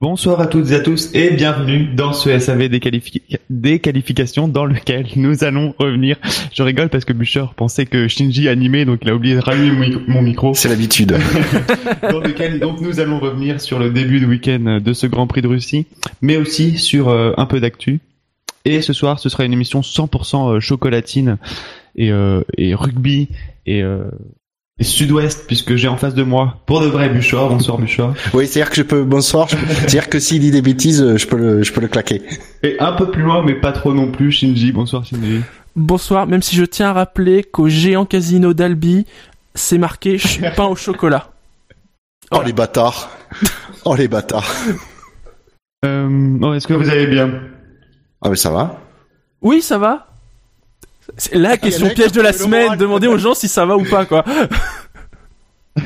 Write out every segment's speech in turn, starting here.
Bonsoir à toutes et à tous et bienvenue dans ce SAV des, qualifi- des qualifications dans lequel nous allons revenir. Je rigole parce que Bûcher pensait que Shinji animait donc il a oublié de rallumer mon micro. C'est l'habitude. dans lequel donc nous allons revenir sur le début de week-end de ce Grand Prix de Russie, mais aussi sur euh, un peu d'actu. Et ce soir, ce sera une émission 100% euh, chocolatine et, euh, et rugby et, euh, et sud-ouest puisque j'ai en face de moi pour de vrai Bûcheur. Bonsoir Bûcheur. Oui, c'est-à-dire que je peux, bonsoir, je peux- c'est-à-dire que s'il dit des bêtises, je peux le, je peux le claquer. Et un peu plus loin, mais pas trop non plus, Shinji. Bonsoir Shinji. Bonsoir, même si je tiens à rappeler qu'au géant casino d'Albi, c'est marqué ch- pain au chocolat. Oh les bâtards. Oh les bâtards. Euh, bon, est-ce que vous allez bien? Ah mais ça va. Oui, ça va C'est la question mec, piège de la semaine, moral. demander aux gens si ça va ou pas, quoi.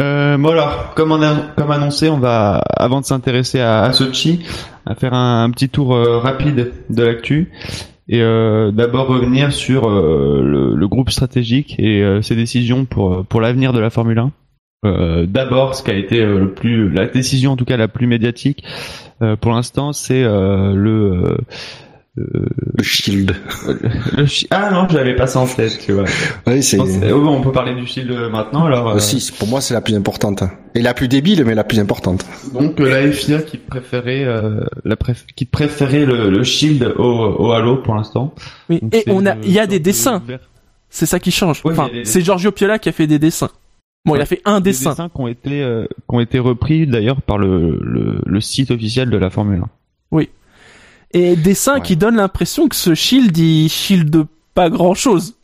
euh, Bon alors, comme, on a- comme annoncé, on va, avant de s'intéresser à, à Sochi, à faire un, un petit tour euh, rapide de l'actu. Et euh, d'abord revenir sur euh, le, le groupe stratégique et euh, ses décisions pour, pour l'avenir de la Formule 1. Euh, d'abord, ce qui a été euh, le plus, la décision en tout cas la plus médiatique euh, pour l'instant, c'est euh, le, euh, Le shield. le chi- ah non, j'avais pas ça en tête, tu vois. Oui, c'est, oh, on peut parler du shield maintenant alors. euh, aussi, c'est- pour moi, c'est la plus importante. Et la plus débile, mais la plus importante. Donc euh, la FIA qui préférait euh, la préf- qui préférait le, le shield au, au halo pour l'instant. Oui, Donc, et on a, il y a des de dessins. C'est ça qui change. Oui, enfin, des c'est Giorgio Piola qui a fait des dessins. Bon, il a fait un des dessin. dessins qui ont été euh, qui ont été repris d'ailleurs par le, le le site officiel de la Formule 1. Et dessins Ouais. qui donnent l'impression que ce shield, il shield pas grand chose.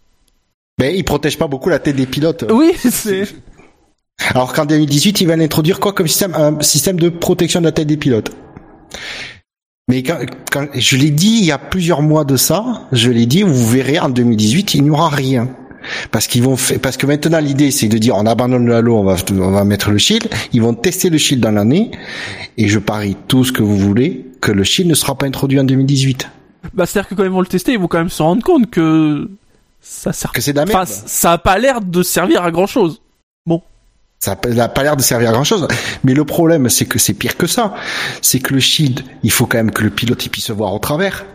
Mais il protège pas beaucoup la tête des pilotes. Oui, c'est, Alors qu'en 2018, il va l'introduire quoi comme système Un système de protection de la tête des pilotes. Mais quand, quand je l'ai dit il y a plusieurs mois de ça, je l'ai dit, vous verrez en 2018, il n'y aura rien. Parce qu'ils vont faire, parce que maintenant l'idée c'est de dire on abandonne le halo, on va on va mettre le shield. Ils vont tester le shield dans l'année et je parie tout ce que vous voulez que le shield ne sera pas introduit en 2018. bah, c'est-à-dire que quand ils vont le tester, ils vont quand même se rendre compte que ça sert Que c'est de la merde. Enfin, ça a pas l'air de servir à grand chose. Ça n'a pas l'air de servir à grand chose. Mais le problème, c'est que c'est pire que ça. C'est que le shield, il faut quand même que le pilote il puisse voir au travers.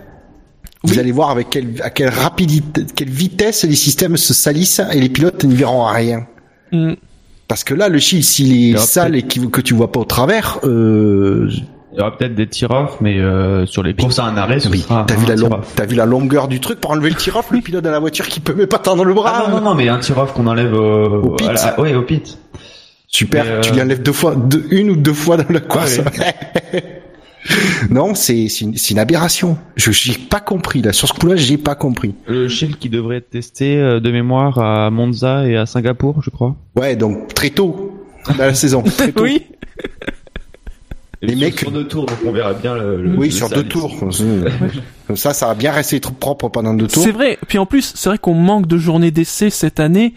Vous Oui. allez voir avec quelle, à quelle rapidité, quelle vitesse les systèmes se salissent et les pilotes n'y verront rien. Hmm. Parce que là, le shield, s'il est sale et qu'il- que tu vois pas au travers, euh, Il y aura peut-être des tir-off, mais euh, sur les courses à un arrêt, oui, sera t'as vu la vu longueur du truc pour enlever le tir-off, le pilote de la voiture qui peut même pas tendre le bras? Ah non non non, mais un tir-off qu'on enlève au, Au pit. à la- ouais, au pit. Super, Mais, euh, tu l'enlèves deux fois, deux, une ou deux fois dans la course. ouais. non, c'est c'est une, une aberration. Je j'ai pas compris là sur ce coup-là, j'ai pas compris. Le shield qui devrait être testé euh, de mémoire à Monza et à Singapour, je crois. Ouais, donc très tôt dans la saison. Très tôt. Oui. Les sur- mecs- sur deux tours, donc on verra bien le. le- Oui, le sur deux tours. Comme ça, ça va bien rester trop propre pendant deux tours. C'est vrai. Puis en plus, c'est vrai qu'on manque de journées d'essai cette année.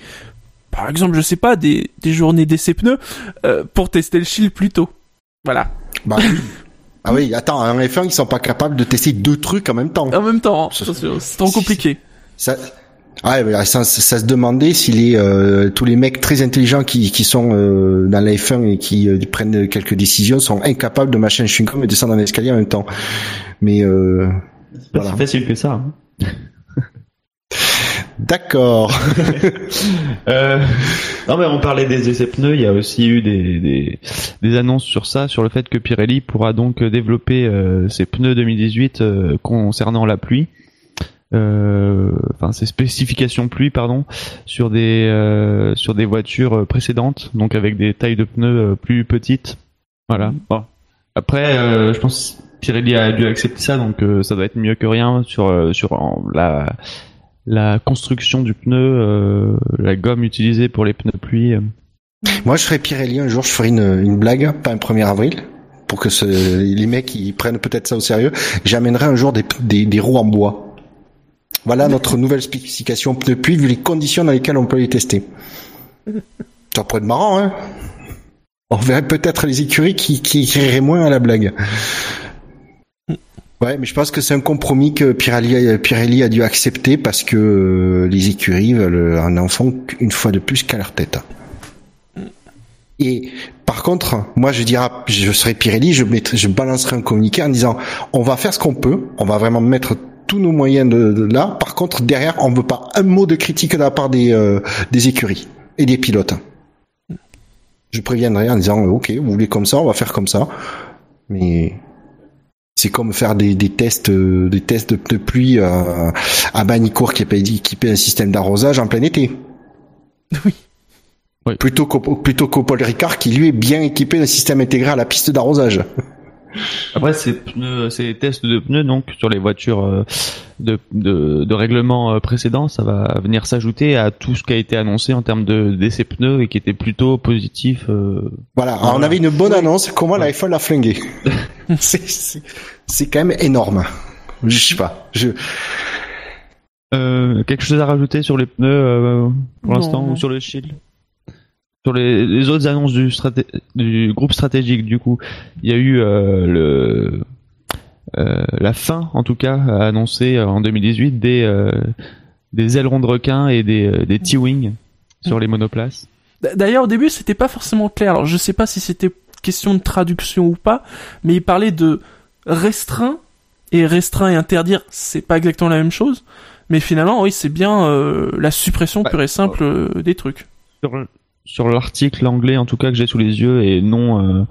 Par exemple, je sais pas, des, des journées d'essai pneus euh, pour tester le shield plus tôt. Voilà. Bah, oui. ah oui, attends, en F1, ils sont pas capables de tester deux trucs en même temps. En même temps, hein, c'est trop compliqué. Ça, ah, ouais, ça, ça se demandait si les euh, tous les mecs très intelligents qui, qui sont euh, dans la F1 et qui euh, prennent quelques décisions sont incapables de machin chewing-gum et descendre dans l'escalier en même temps. Mais euh, C'est pas Voilà. si facile que ça. hein. D'accord. Euh, non mais on parlait des essais pneus, il y a aussi eu des, des, des annonces sur ça, sur le fait que Pirelli pourra donc développer euh, ses pneus 2018 euh, concernant la pluie. Euh, enfin ses spécifications pluie pardon sur des euh, sur des voitures précédentes donc avec des tailles de pneus euh, plus petites voilà bon. après euh, je pense que Pirelli a dû accepter ça donc euh, ça doit être mieux que rien sur sur en- la la construction du pneu, euh, la gomme utilisée pour les pneus pluie. euh. Moi, je ferais Pirelli un jour, je ferais une, blague, pas un 1er avril, pour que ce, les mecs ils prennent peut-être ça au sérieux. J'amènerai un jour des, des, des roues en bois. Voilà notre nouvelle spécification pneu pluie vu les conditions dans lesquelles on peut les tester. Ça pourrait être marrant, hein On verrait peut-être les écuries qui, qui riraient moins à la blague. Ouais, mais je pense que c'est un compromis que Pirelli, a dû accepter parce que euh, les écuries veulent un enfant une fois de plus qu'à leur tête. Et par contre, moi je dirais, je serais Pirelli, je mettrais, je balancerai un communiqué en disant, on va faire ce qu'on peut, on va vraiment mettre tous nos moyens de, là. Par contre, derrière, on veut pas un mot de critique de la part des, euh, des écuries et des pilotes. Je préviendrai en disant, ok, vous voulez comme ça, on va faire comme ça. Mais c'est comme faire des, des tests, euh, des tests de, pluie à, à Banicourt qui est équipé d'un système d'arrosage en plein été. Oui. oui. Plutôt qu'au plutôt qu'au Paul Ricard qui lui est bien équipé d'un système intégré à la piste d'arrosage. Après, ces pneus, ces tests de pneus, donc sur les voitures euh, de, de, de règlement euh, précédent, ça va venir s'ajouter à tout ce qui a été annoncé en termes de d'essais pneus et qui était plutôt positif. Euh... Voilà, Alors, on avait une bonne annonce. Comment ouais. l'iPhone l'a flingué C'est quand même énorme. Je sais pas. Je euh, quelque chose à rajouter sur les pneus euh, pour l'instant ou sur le shield? Sur les, les, autres annonces du, du, groupe stratégique, du coup, il y a eu euh, le, euh, la fin, en tout cas, annoncée en 2018 des, euh, des ailerons de requin et des, euh, des T-wing sur les monoplaces. D'ailleurs, au début, c'était pas forcément clair. Alors, je sais pas si c'était question de traduction ou pas, mais il parlait de restreint et restreint et interdire, c'est pas exactement la même chose. Mais finalement, oui, c'est bien euh, la suppression pure et simple euh, des trucs. Sur, l'article anglais en tout cas que j'ai sous les yeux et non euh,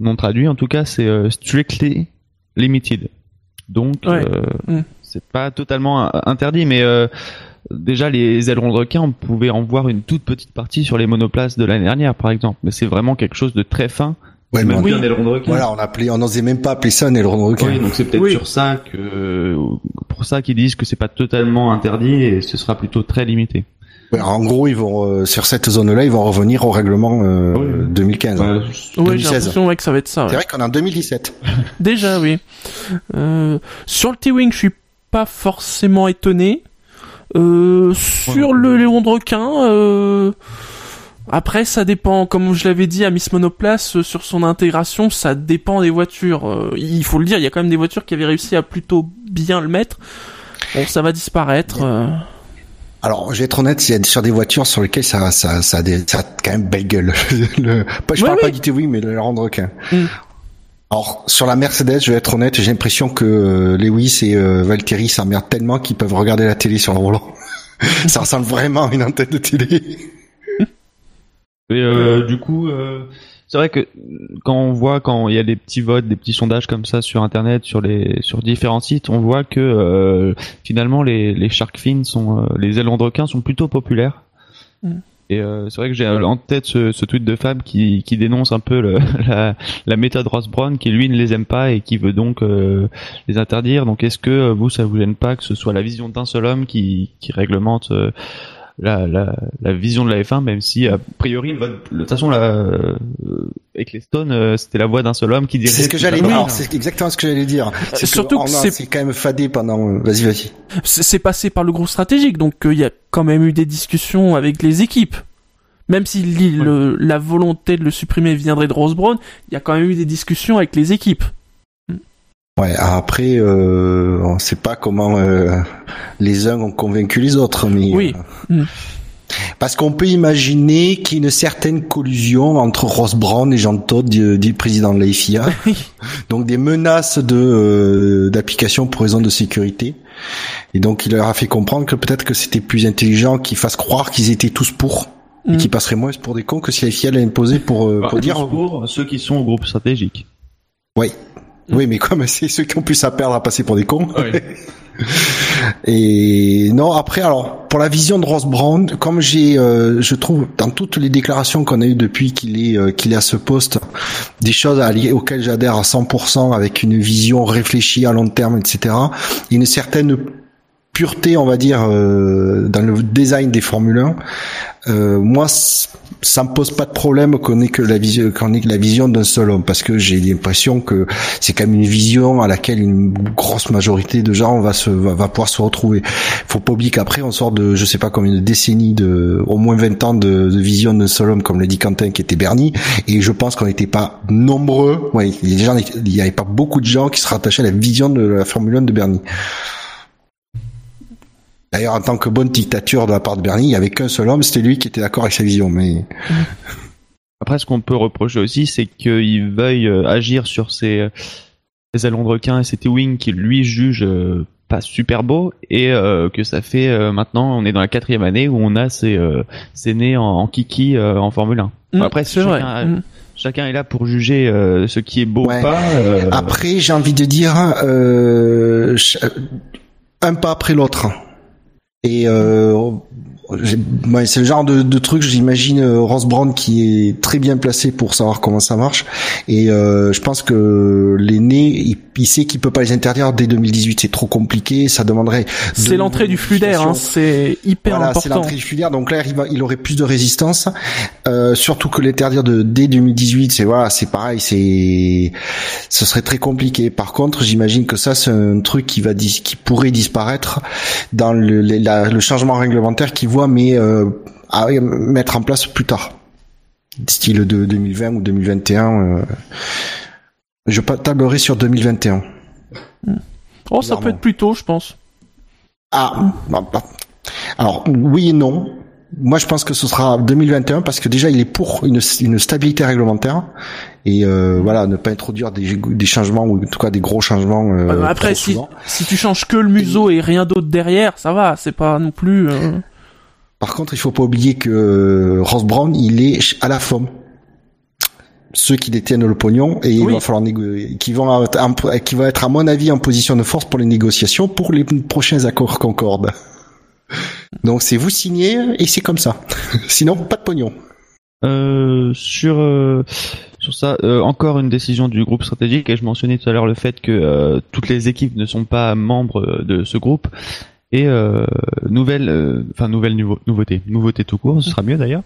non traduit en tout cas c'est euh, strictly limited donc ouais. euh, Mm. c'est pas totalement interdit mais euh, déjà les ailerons de requin on pouvait en voir une toute petite partie sur les monoplaces de l'année dernière par exemple mais c'est vraiment quelque chose de très fin Ouais, mais on- un aileron de requin Voilà, on appelait, on n'osait même pas appeler ça un aileron de requin. Oui, donc c'est peut-être Oui. sur ça que pour ça qu'ils disent que c'est pas totalement interdit et ce sera plutôt très limité. En gros, ils vont euh, sur cette zone-là, ils vont revenir au règlement euh, Oui. 2015. Ouais, Ouais, j'ai 2016. l'impression ouais, que ça va être ça. ouais. C'est vrai qu'on est en 2017. Déjà, oui. Euh, sur le T-Wing, je suis pas forcément étonné. Euh, sur Ouais. le Léon de requin, euh, après, ça dépend, comme je l'avais dit à Miss Monoplace, euh, sur son intégration, ça dépend des voitures. Euh, il faut le dire, il y a quand même des voitures qui avaient réussi à plutôt bien le mettre. Bon, ça va disparaître. Alors, je vais être honnête, il y a sur des voitures sur lesquelles ça, ça, ça, a, des, ça a quand même belle gueule. le, pas, je parle oui. pas du TV, mais de l'aileron de requin. Mm. Alors, sur la Mercedes, je vais être honnête, j'ai l'impression que euh, Lewis et euh, Valtteri s'emmerdent tellement qu'ils peuvent regarder la télé sur le volant. ça ressemble vraiment à une antenne de télé. Et euh, du coup, euh, c'est vrai que quand on voit quand il y a des petits votes, des petits sondages comme ça sur internet, sur les sur différents sites, on voit que euh, finalement les les shark fins sont euh, les ailerons de requin sont plutôt populaires. Mm. Et euh, c'est vrai que j'ai en tête ce, ce tweet de Fab qui, qui dénonce un peu le, la, la méthode Ross Brown, qui lui ne les aime pas et qui veut donc euh, les interdire. Donc est-ce que euh, vous, ça vous gêne pas que ce soit la vision d'un seul homme qui, qui réglemente euh, la, la, la vision de la F1, même si a priori, le vote- de toute façon, la, euh, Ecclestone, euh, c'était la voix d'un seul homme qui dirait. C'est ce que j'allais dire. C'est exactement ce que j'allais dire. C'est surtout que c'est- c'est quand même fadé pendant. Vas-y, vas-y. c'est passé par le groupe stratégique, donc euh, il y a quand même eu des discussions avec les équipes. Même si le- la volonté de le supprimer viendrait de Rose Brown, il y a quand même eu des discussions avec les équipes. Ouais. Après, euh, on sait pas comment euh, les uns ont convaincu les autres, mais. Oui. euh, Mm. Parce qu'on peut imaginer qu'il y a une certaine collusion entre Ross Brown et Jean Todt, du, du président de la FIA. donc des menaces de euh, d'application pour raison de sécurité. Et donc il leur a fait comprendre que peut-être que c'était plus intelligent qu'ils fassent croire qu'ils étaient tous pour et Mm. qu'ils passeraient moins pour des cons que si la FIA l'avait imposé pour euh, Bah, pour dire. pour ceux qui sont au groupe stratégique. Oui. Oui, mais comme c'est ceux qui ont plus à perdre à passer pour des cons. Et non, après, alors pour la vision de Ross Brown, comme j'ai, euh, je trouve dans toutes les déclarations qu'on a eues depuis qu'il est euh, qu'il est à ce poste, des choses à auxquelles j'adhère à 100% avec une vision réfléchie à long terme, etc. Et une certaine pureté, on va dire, euh, dans le design des Formule 1. Euh, moi, ça me pose pas de problème qu'on ait que la vision, qu'on ait que la vision d'un seul homme, parce que j'ai l'impression que c'est quand même une vision à laquelle une grosse majorité de gens va se, va, pouvoir se retrouver. Faut pas oublier qu'après on sort de, je sais pas combien de décennies de, au moins 20 ans de, de vision d'un seul homme, comme le dit Quentin, qui était Bernie, et je pense qu'on n'était pas nombreux, gens, il y avait pas beaucoup de gens qui se rattachaient à la vision de la Formule 1 de Bernie. D'ailleurs, en tant que bonne dictature de la part de Bernie, il n'y avait qu'un seul homme, c'était lui qui était d'accord avec sa vision. Mais Après, ce qu'on peut reprocher aussi, c'est qu'il veuille euh, agir sur ses, ses ailerons de requin et ses T-Wing qu'il lui juge euh, pas super beau et euh, que ça fait euh, maintenant, on est dans la quatrième année où on a ces, euh, ces nés en, en kiki euh, en Formule 1. Mm, après, c'est vrai. chacun, a- Mm. chacun est là pour juger euh, ce qui est beau Ouais. ou pas. euh, après, j'ai envie de dire euh, un pas après l'autre. Et euh, ouais, c'est le genre de, de truc, j'imagine euh, Ross Brown qui est très bien placé pour savoir comment ça marche. Et euh, je pense que les nés, il, il sait qu'il peut pas les interdire dès 2018, c'est trop compliqué, ça demanderait. C'est l'entrée du flux d'air, hein, c'est hyper Voilà, c'est important. l'entrée du flux d'air. Donc là, il, va- il aurait plus de résistance. Euh, surtout que l'interdire de dès 2018, c'est voilà, c'est pareil, c'est, ce serait très compliqué. Par contre, j'imagine que ça, c'est un truc qui va qui pourrait disparaître dans le, la- le changement réglementaire qu'il voit, mais euh, à mettre en place plus tard, style de 2020 ou 2021. Euh, je tablerai sur 2021. Oh, ça peut être plus tôt, je pense. Ah, bah, bah. alors oui et non. Moi, je pense que ce sera 2021 parce que déjà, il est pour une, une stabilité réglementaire et euh, voilà, ne pas introduire des, des changements ou en tout cas des gros changements. euh, Après, si, tu changes que le museau et rien d'autre derrière, ça va, c'est pas non plus... euh, Par contre, il faut pas oublier que euh, Ross Brown, il est à la FOM. Ceux qui détiennent le pognon et il va falloir négocier, qui vont, être en- qui va être à mon avis en position de force pour les négociations pour les prochains accords Concorde. Donc c'est vous signez et c'est comme ça. Sinon pas de pognon. Euh, sur euh, sur ça, euh, encore une décision du groupe stratégique et je mentionnais tout à l'heure le fait que euh, toutes les équipes ne sont pas membres de ce groupe et euh, nouvelle, euh, enfin nouvelle nouveau- nouveauté, nouveauté tout court, ce sera mieux d'ailleurs.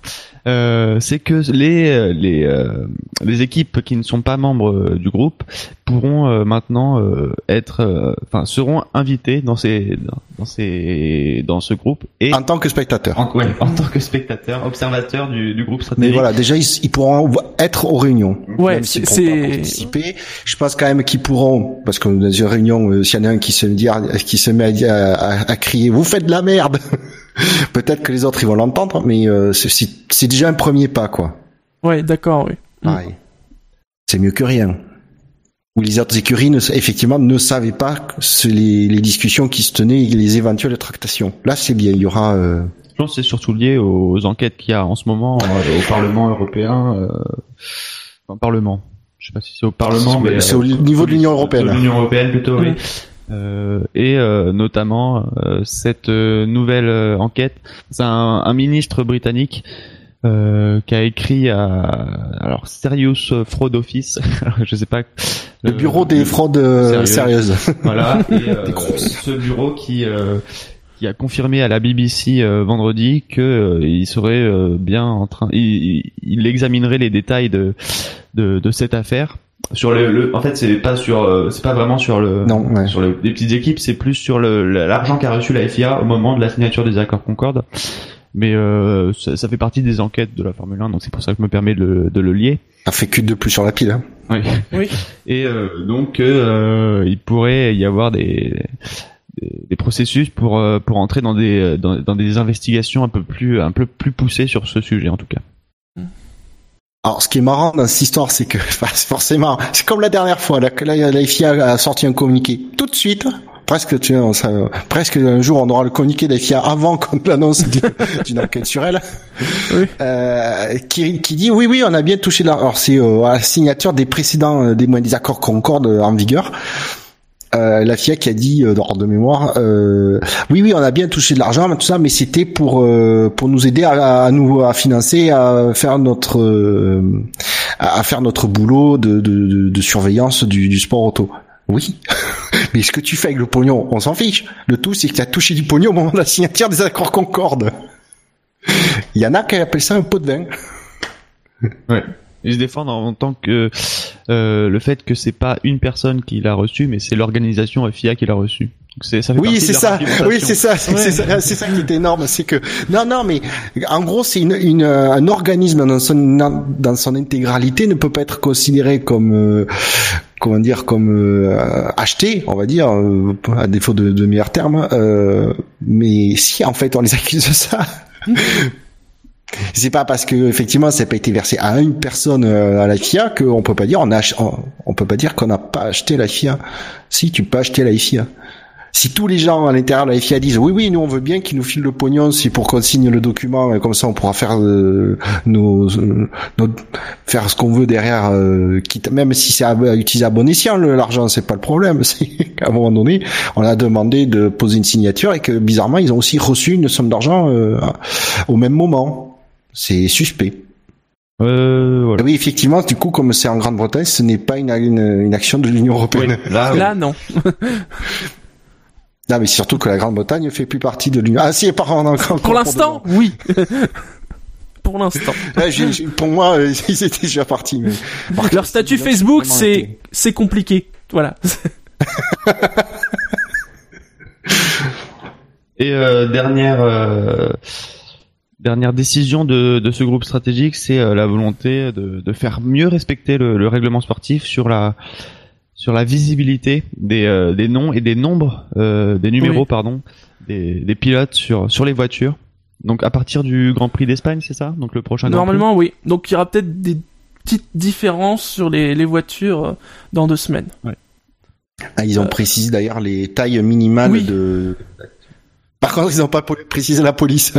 euh, c'est que les les euh, les équipes qui ne sont pas membres euh, du groupe pourront euh, maintenant euh, être, euh, enfin seront invitées dans ces dans, dans ces dans ce groupe et En tant que spectateur. en, ouais, en tant que spectateur, observateur du, du groupe stratégique. Mais voilà, déjà ils, ils pourront être aux réunions. Ouais, c'est- participer. Je pense quand même qu'ils pourront, parce que dans une réunion, euh, s'il y en a un qui se dit, qui se met à, dire- à- à crier, vous faites de la merde. Peut-être que les autres ils vont l'entendre, mais euh, c'est- déjà un premier pas, quoi. Ouais, d'accord, oui. Mm. C'est mieux que rien. Où les autres écuries, ne, effectivement, ne savaient pas que c'est les, les discussions qui se tenaient et les éventuelles tractations. Là, c'est bien. Il y aura. euh, Je pense que c'est surtout lié aux enquêtes qu'il y a en ce moment euh, au Parlement européen. Euh, enfin, Parlement. Je sais pas si c'est au Parlement, mais C'est au niveau de l'Union européenne. De l'Union européenne plutôt, oui. Euh, et euh, notamment euh, cette euh, nouvelle euh, enquête, c'est un, un ministre britannique euh, qui a écrit à alors Serious Fraud Office, je sais pas le bureau des fraudes Sérieux. sérieuses. voilà, et euh, ce bureau qui euh, qui a confirmé à la BBC euh, vendredi que euh, il serait euh, bien en train, il- il examinerait les détails de de, de cette affaire. Sur le, le- en fait, c'est pas sur, euh, c'est pas vraiment sur le, Non, ouais. sur le- les petites équipes, c'est plus sur le l'argent qu'a reçu la FIA au moment de la signature des accords Concorde. Mais euh, ça, ça fait partie des enquêtes de la Formule 1, donc c'est pour ça que je me permets de, le- de le lier. Ça fait cul de plus sur la pile. Hein. Oui. Oui. Et euh, donc euh, il pourrait y avoir des des, des processus pour pour entrer dans des dans, dans des investigations un peu plus un peu plus poussées sur ce sujet en tout cas. Alors, ce qui est marrant dans cette histoire, c'est que enfin, c'est forcément, c'est comme la dernière fois, là, que la, la FIA a sorti un communiqué tout de suite. Presque, tu vois, ça, presque un jour, on aura le communiqué de la FIA avant qu'on l'annonce d'une enquête sur elle. Oui. Euh, qui, qui dit oui, oui, on a bien touché la, alors c'est euh, à la signature des précédents, euh, des, des accords Concorde euh, en vigueur. Euh, la FIA qui a dit euh, de mémoire euh, oui oui on a bien touché de l'argent tout ça mais c'était pour euh, pour nous aider à, à nous à financer à faire notre euh, à faire notre boulot de, de, de, de surveillance du, du sport auto. Oui. Mais ce que tu fais avec le pognon on s'en fiche. Le tout c'est que tu as touché du pognon au moment de la signature des accords Concorde. Il y en a qui appellent ça un pot de vin. Ouais. Ils se défendent en tant que euh, le fait que c'est pas une personne qui l'a reçu, mais c'est l'organisation FIA qui l'a reçu. Ça Oui, c'est ça. Oui, c'est ça. C'est Ouais. c'est ça. C'est ça qui est énorme. C'est que non, non, mais en gros, c'est une, une, euh, un organisme dans son dans son intégralité ne peut pas être considéré comme euh, comment dire comme euh, acheté, on va dire, euh, à défaut de, de meilleurs termes. Euh, mais si en fait on les accuse de ça. C'est pas parce que effectivement ça n'a pas été versé à une personne euh, à la FIA qu'on peut pas dire on a on, peut pas dire qu'on n'a pas acheté la FIA. Si tu peux acheter la FIA. Si tous les gens à l'intérieur de la FIA disent oui oui nous on veut bien qu'ils nous filent le pognon c'est pour qu'on signe le document et comme ça on pourra faire euh, nos, euh, faire ce qu'on veut derrière euh, quitte même si c'est à, utiliser à bon escient l'argent c'est pas le problème c'est qu'à un moment donné on a demandé de poser une signature et que bizarrement ils ont aussi reçu une somme d'argent euh, au même moment c'est suspect Euh, voilà. oui effectivement du coup comme c'est en Grande-Bretagne ce n'est pas une, une, une action de l'Union européenne Là, Là, non. Non, mais surtout que la Grande-Bretagne fait plus partie de l'Union. Ah si, par contre, Pour l'instant, oui. Pour l'instant. Pour moi, euh, ils étaient déjà partis. Mais... Par contre, Leur statut Facebook, vraiment c'est été- c'est compliqué. Voilà. Et euh, dernière euh, dernière décision de, de ce groupe stratégique, c'est euh, la volonté de, de faire mieux respecter le, le règlement sportif sur la sur la visibilité des, euh, des noms et des nombres euh, des numéros Oui. pardon des, des pilotes sur sur les voitures. Donc à partir du Grand Prix d'Espagne, c'est ça? Donc le prochain Normalement, oui. Donc il y aura peut-être des petites différences sur les, les voitures dans deux semaines. Ah, ils ont précisé d'ailleurs les tailles minimales Oui. de. Par contre, ils n'ont pas précisé la police.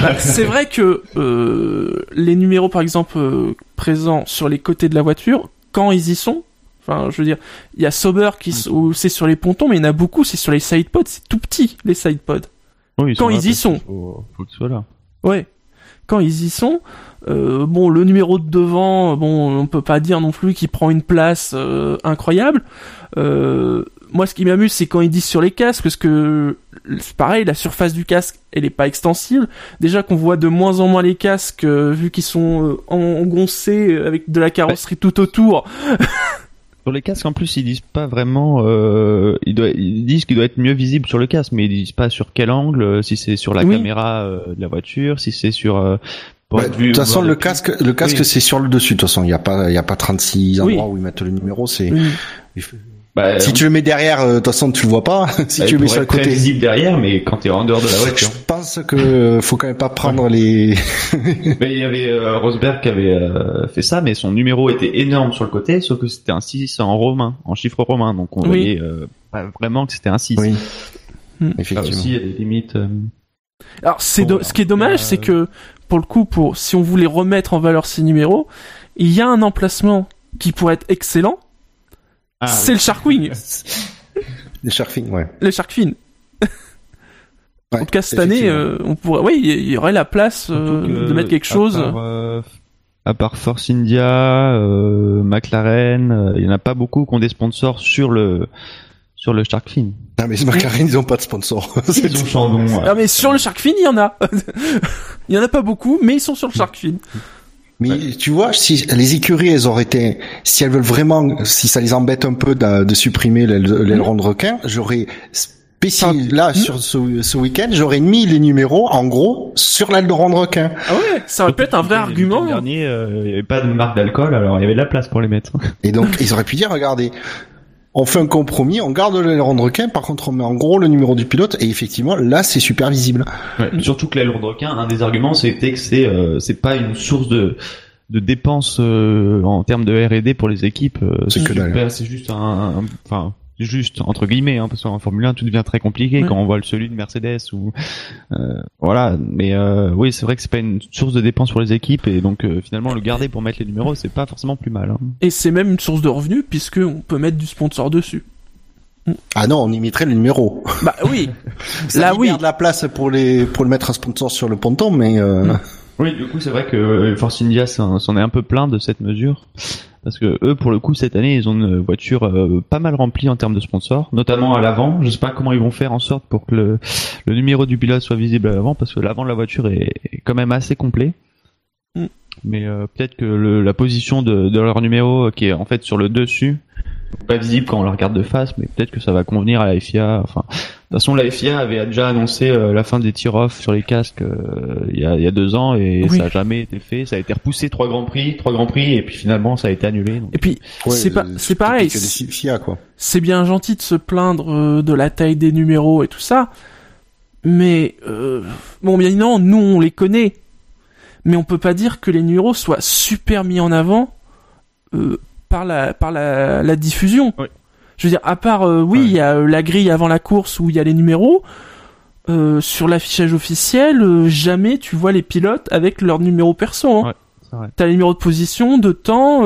Bah, c'est vrai que euh, les numéros, par exemple, euh, présents sur les côtés de la voiture, quand ils y sont, enfin, je veux dire, il y a Sauber qui où c'est sur les pontons, mais il y en a beaucoup, c'est sur les sidepods, c'est tout petit les sidepods. Oui, Quand ils y sont. Faut, faut qu'ils soient là. Ouais. Quand ils y sont, euh, bon, le numéro de devant, bon, on peut pas dire non plus qu'il prend une place euh, incroyable. Moi, ce qui m'amuse, c'est quand ils disent sur les casques, parce que c'est pareil, la surface du casque, elle est pas extensible. Déjà qu'on voit de moins en moins les casques, euh, vu qu'ils sont euh, engoncés euh, avec de la carrosserie tout autour. Sur les casques, en plus, ils disent pas vraiment. Euh, ils, doivent- ils disent qu'il doit être mieux visible sur le casque, mais ils disent pas sur quel angle. Si c'est sur la Oui. caméra euh, de la voiture, si c'est sur. euh, être de toute façon, le casque, le casque, Oui. c'est sur le dessus. De toute façon, il n'y a pas, il y a pas 36 Oui. endroits où ils mettent le numéro. C'est. Bah, Si tu le mets derrière, euh, de toute façon, tu le vois pas. si bah, tu le mets sur le être très côté. visible derrière, mais quand t'es en dehors de la Je voiture. pense que euh, faut quand même pas prendre les. mais il y avait euh, Rosberg qui avait euh, fait ça, mais son numéro était énorme sur le côté, sauf que c'était un 6 en romain, en chiffre romain, donc on Oui. voyait euh, pas vraiment que c'était un 6. oui. Hmm. Là Effectivement. aussi, il y a des limites. euh, Alors, c'est do- ce qui est dommage, Euh, c'est que pour le coup, pour si on voulait remettre en valeur ces numéros, il y a un emplacement qui pourrait être excellent. Ah, c'est le Sharkwing, Les Sharfing, ouais. le Shark Fin. Ouais, En tout cas, cette année, euh, on pourrait, oui, il y aurait la place euh, de mettre quelque à chose. part, euh, à part Force India, euh, McLaren, euh, il y en a pas beaucoup qui ont des sponsors sur le sur le Shark Fin. Non, mais McLaren, ils ont pas de sponsor. Ils ont Chandon. Ah, mais sur le Shark Fin, il y en a. il y en a pas beaucoup, mais ils sont sur le Shark Mais tu vois, si les écuries, elles auraient été, si elles veulent vraiment, si ça les embête un peu de, de supprimer l'aile- l'aileron de requin, j'aurais spécial, là, sur ce, ce week-end, j'aurais mis les numéros, en gros, sur l'aileron de requin. Ah ouais, ça aurait pu être un vrai Le argument. dernier, euh, il y avait pas de marque d'alcool, alors il y avait de la place pour les mettre. Et donc, ils auraient pu dire, regardez, on fait un compromis, on garde l'aileron de requin, par contre, on met en gros le numéro du pilote, et effectivement, là, c'est super visible. Ouais, Surtout que l'aileron de requin, un des arguments, c'était que c'est euh, c'est pas une source de de dépenses euh, en termes de R&D pour les équipes. euh, C'est que dalle. C'est juste un, un- enfin juste entre guillemets, hein, parce qu'en Formule 1 tout devient très compliqué Ouais. quand on voit le celui de Mercedes ou euh, voilà. Mais euh, oui, c'est vrai que c'est pas une source de dépenses pour les équipes et donc euh, finalement le garder pour mettre les numéros, c'est pas forcément plus mal. Hein. Et c'est même une source de revenus puisque on peut mettre du sponsor dessus. Ah non, on y mettrait le numéro. Bah oui. Ça Là, oui. de la place pour les, pour le mettre un sponsor sur le ponton, mais, euh, Mm. Oui, du coup, c'est vrai que euh, Force India s'en est un peu plein de cette mesure. Parce que eux, pour le coup, cette année, ils ont une voiture euh, pas mal remplie en termes de sponsors, notamment à l'avant. Je sais pas comment ils vont faire en sorte pour que le, le numéro du pilote soit visible à l'avant, parce que l'avant de la voiture est, est quand même assez complet. Mm. Mais euh, peut-être que le, la position de, de leur numéro, qui est en fait sur le dessus, pas visible quand on la regarde de face, mais peut-être que ça va convenir à la FIA. Enfin, toute façon, la FIA avait déjà annoncé euh, la fin des tir-off sur les casques euh, il y, a, il y a deux ans et Oui. ça a jamais été fait. Ça a été repoussé trois grands prix, trois grands prix, et puis finalement ça a été annulé. donc. Et puis, Ouais, c'est pas, euh, c'est pareil. C'est bien gentil de se plaindre euh, de la taille des numéros et tout ça, mais euh, bon, bien évidemment, nous on les connaît, mais on peut pas dire que les numéros soient super mis en avant euh, par la par la, la diffusion. Oui. Je veux dire, à part euh, oui, Ouais. il y a euh, la grille avant la course où il y a les numéros. euh, sur l'affichage officiel, euh, jamais tu vois les pilotes avec leur numéro perso. Hein. Ouais. T'as les numéros de position, de temps,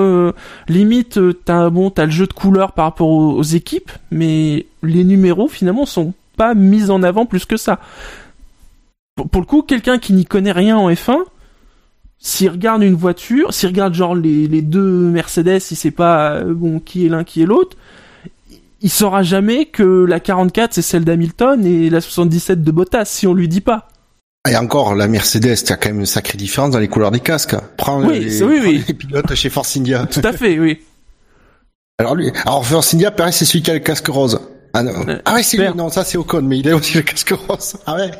limite t'as bon t'as le jeu de couleurs par rapport aux, aux équipes, mais les numéros finalement sont pas mis en avant plus que ça. Pour, pour le coup, quelqu'un qui n'y connaît rien en F1, s'il regarde une voiture, s'il regarde genre les, les deux Mercedes, si c'est pas bon qui est l'un qui est l'autre, il saura jamais que la 44 c'est celle d'Hamilton et la 77 de Bottas si on lui dit pas. Et encore, la Mercedes, il y a quand même une sacrée différence dans les couleurs des casques. Prends Oui, les, c'est- oui, prends oui. les pilotes chez Force India. Tout à fait, oui. Alors lui, alors Force India, pareil, c'est celui qui a le casque rose. Ah, non. Euh, ah ouais, c'est lui. Non, ça c'est Ocon, mais il a aussi le casque rose. Ah ouais.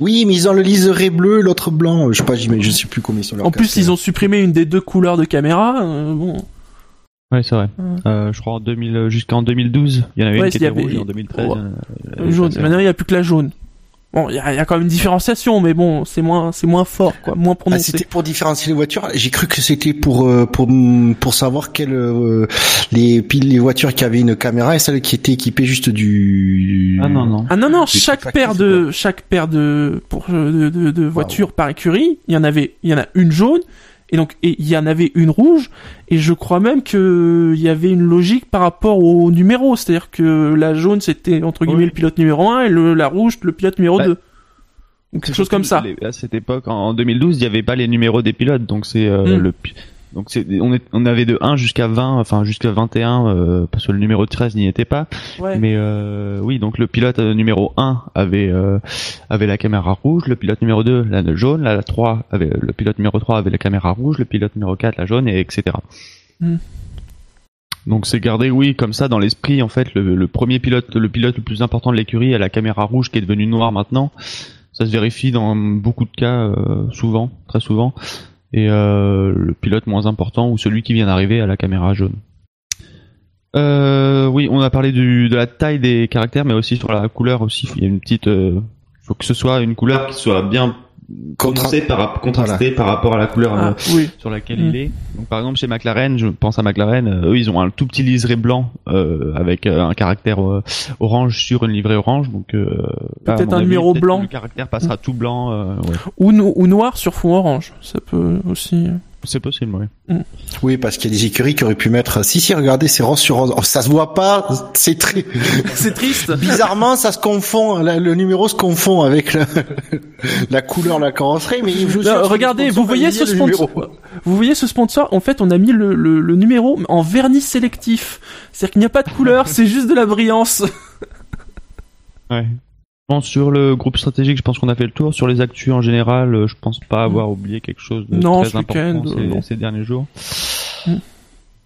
oui, mais ils ont le liseré bleu, l'autre blanc. Je sais pas, je sais plus combien ils sont En plus, ils ont supprimé une des deux couleurs de caméra. euh, bon, Ouais, c'est vrai. Ouais. Euh, je crois en 2000 jusqu'en 2012, il y en avait Ouais, une qui il y était avait- rouge et en 2013. Ouais. euh, jaune. Maintenant, il n'y a plus que la jaune. Bon, il y a, il y a quand même une différenciation, mais bon, c'est moins, c'est moins fort, quoi, moins Ah, prononcé. c'était pour différencier les voitures. J'ai cru que c'était pour euh, pour pour savoir quelles euh, les piles les voitures qui avaient une caméra et celles qui étaient équipées juste du. Ah non non. ah non non, chaque paire de chaque paire de pour de, de, de voitures par écurie, il y en avait, il y en a une jaune et donc il y en avait une rouge et je crois même que il y avait une logique par rapport au numéro, c'est-à-dire que la jaune c'était entre guillemets Oui. le pilote numéro 1 et le, la rouge le pilote numéro Bah, 2. Ou quelque chose comme ça. Les- À cette époque, en 2012, il n'y avait pas les numéros des pilotes, donc c'est euh, Mm. le donc c'est on, est, on avait de 1 jusqu'à 20, enfin jusqu'à 21 euh, parce que le numéro 13 n'y était pas. Ouais. Mais euh, oui, donc le pilote euh, numéro 1 avait euh, avait la caméra rouge, le pilote numéro 2 la jaune, la 3 avait le pilote numéro 3 avait la caméra rouge, le pilote numéro 4 la jaune et etc. Mm. Donc c'est gardé oui comme ça dans l'esprit en fait le, le premier pilote le pilote le plus important de l'écurie a la caméra rouge qui est devenue noire maintenant. Ça se vérifie dans beaucoup de cas euh, souvent, très souvent et euh, le pilote moins important ou celui qui vient d'arriver à la caméra jaune. Euh, oui, on a parlé du, de la taille des caractères, mais aussi sur la couleur aussi. Il y a une petite, euh, faut que ce soit une couleur qui soit bien par, contrastée par rapport à la couleur euh, Ah, oui. sur laquelle Mm. il est. Donc par exemple chez McLaren, je pense à McLaren, euh, eux ils ont un tout petit liseré blanc euh, avec euh, un caractère euh, orange sur une livrée orange. Donc euh, Peut-être un avis, numéro blanc. Le caractère passera tout blanc. euh, ouais. Ou, no- ou noir sur fond orange. Ça peut aussi. C'est possible, oui. Oui, parce qu'il y a des écuries qui auraient pu mettre. Si si, regardez, c'est rose sur rose. Oh, ça se voit pas. C'est très C'est triste. bizarrement, ça se confond. la- le numéro se confond avec la, la couleur de la carrosserie. Mais je Non, regardez, vous voyez ce mis le numéro. sponsor. Vous voyez ce sponsor En fait, on a mis le, le, le numéro en vernis sélectif. C'est-à-dire qu'il n'y a pas de couleur, c'est juste de la brillance. Ouais. Bon, sur le groupe stratégique, je pense qu'on a fait le tour. Sur les actus en général, euh, je pense pas avoir oublié quelque chose de Non, très ce important week-end, ces, non. ces derniers jours. Mm.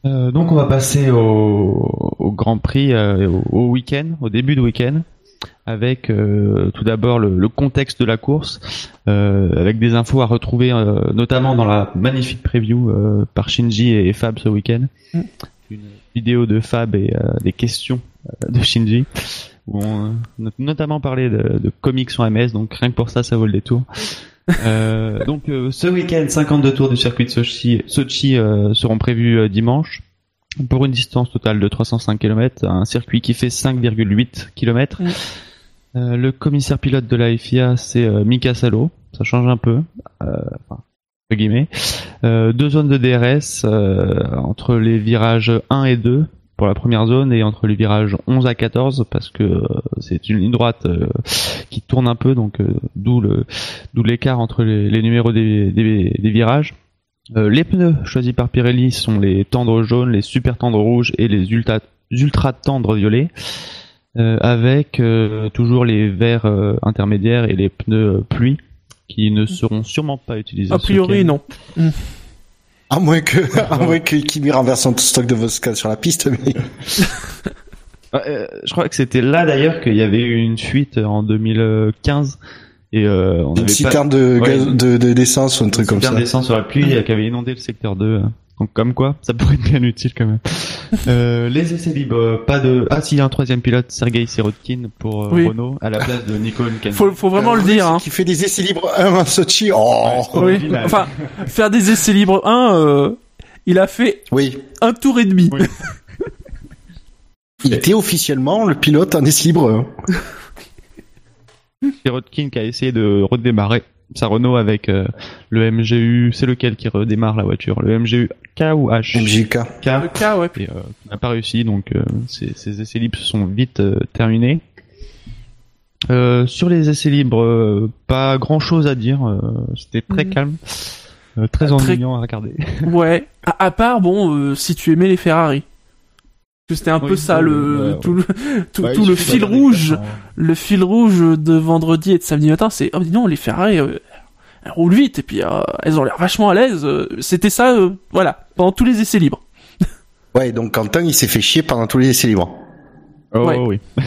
Euh, donc on va passer au, au Grand Prix, euh, au, au week-end, au début de week-end, avec euh, tout d'abord le, le contexte de la course, avec des infos à retrouver notamment dans la magnifique preview par Shinji et Fab ce week-end. Mm. Une vidéo de Fab et des questions de Shinji où on a notamment parlé de, de comics sur MS, donc rien que pour ça, ça vaut le détour. Euh, donc euh, ce week-end, 52 tours du circuit de Sochi, Sochi euh, seront prévus euh, dimanche pour une distance totale de 305 km, un circuit qui fait 5,8 km. Euh, le commissaire pilote de la FIA, c'est euh, Mika Salo, ça change un peu, euh, enfin, entre guillemets. Euh, deux zones de DRS euh, entre les virages 1 et 2 pour la première zone et entre les virages 11 à 14 parce que euh, c'est une ligne droite euh, qui tourne un peu donc euh, d'où le d'où l'écart entre les, les numéros des, des, des virages. Euh, les pneus choisis par Pirelli sont les tendres jaunes, les super tendres rouges et les ultra ultra tendres violets. Euh, avec euh, toujours les verts intermédiaires et les pneus pluie qui ne seront sûrement pas utilisés. A priori, non. À moins que, à moins que Kimi renverse son stock de vodka sur la piste, mais euh, je crois que c'était là d'ailleurs qu'il y avait eu une fuite en 2015 et euh, on une avait pas citerne de, Ouais, gaz- de, de- d'essence ou un truc comme ça. descend sur la pluie qui avait inondé le secteur 2. Donc comme quoi, ça pourrait être bien utile quand même. Euh, les essais libres, euh, pas de. Ah si, il y a un troisième pilote, Sergei Sirotkin pour euh, Oui. Renault à la place de Nico Hülkenberg. Faut, faut vraiment le oui, dire. Hein. Qui fait des essais libres un à Sochi. Oh. Oui. original. Enfin, faire des essais libres 1, euh, il a fait Oui. un tour et demi. Oui. Il était officiellement le pilote en essai libre. un. Sirotkin qui a essayé de redémarrer sa Renault avec euh, le MGU. C'est lequel qui redémarre la voiture? Le MGU K ou H? MJK. K. Le cas, ouais. et euh, n'a pas réussi, donc euh, ces, ces essais libres se sont vite euh, terminés. Euh, sur les essais libres, euh, pas grand chose à dire, euh, c'était très Mhm. calme, euh, très Très- ennuyant à regarder. Ouais. À, à part, bon, euh, si tu aimais les Ferrari. Que c'était un Oui, peu ça, ouais, le, ouais, tout le, tout, Ouais, tout il le fil rouge, clairement. le fil rouge de vendredi et de samedi matin, c'est, oh, dis donc, les Ferrari, euh, elles roulent vite, et puis, euh, elles ont l'air vachement à l'aise. euh, C'était ça, euh, voilà, pendant tous les essais libres. Ouais, donc Quentin, il s'est fait chier pendant tous les essais libres. Oh Ouais. oui.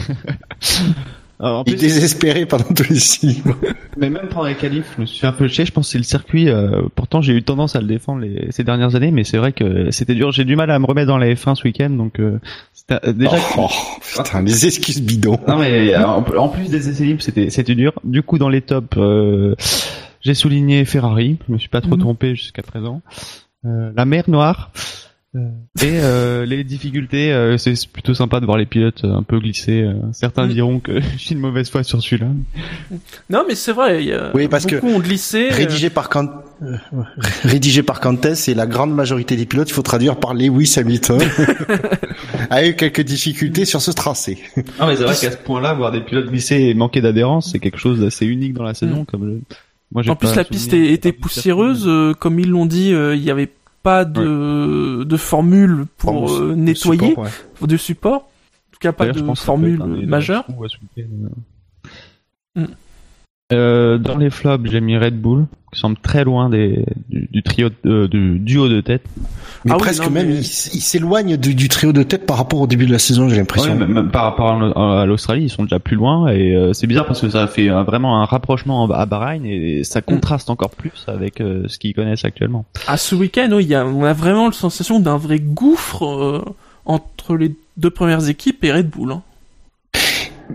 Alors, en Il est plus, désespéré pendant tous les libres. mais même pendant les qualifs, je me suis fait un peu chier. Je pense que c'est le circuit. euh, pourtant, j'ai eu tendance à le défendre les, ces dernières années, mais c'est vrai que c'était dur. J'ai du mal à me remettre dans la F1 ce week-end, donc euh, euh, déjà. Oh, putain, les excuses bidons. Non mais euh, en, en plus des essais libres, c'était c'était dur. Du coup, dans les tops, euh, j'ai souligné Ferrari. Je me suis pas trop Mhm. trompé jusqu'à présent. Euh, la mer Noire. Et euh, les difficultés, euh, c'est plutôt sympa de voir les pilotes euh, un peu glisser. euh. Certains Mhm. diront que j'ai une mauvaise foi sur celui-là. Non, mais c'est vrai, il y a Oui, parce que beaucoup ont glissé. euh, Rédigé par euh, rédigé par Quantes et la grande majorité des pilotes, il faut traduire par Lewis Hamilton, a eu quelques difficultés sur ce tracé. Non mais c'est vrai qu'à ce point-là, voir des pilotes glisser et manquer d'adhérence, c'est quelque chose d'assez unique dans la saison. Comme le... Moi, j'ai En plus, la piste était poussiéreuse, euh, comme ils l'ont dit, euh, il n'y avait pas de, de formule pour euh, nettoyer, support, ouais. de support. En tout cas, pas de formule majeure. Mm. Euh, dans les flops, j'ai mis Red Bull, qui semble très loin des, du, du trio, de- du duo de tête. Mais Ah oui, presque non, même, mais- il, s'éloigne du, du trio de tête par rapport au début de la saison, j'ai l'impression. Ouais, même- par rapport à l'Australie, ils sont déjà plus loin et euh, c'est bizarre parce que ça fait euh, vraiment un rapprochement à Bahreïn et ça contraste encore plus avec euh, ce qu'ils connaissent actuellement. À ce week-end, oui, il y a, on a vraiment la sensation d'un vrai gouffre euh, entre les deux premières équipes et Red Bull. hein.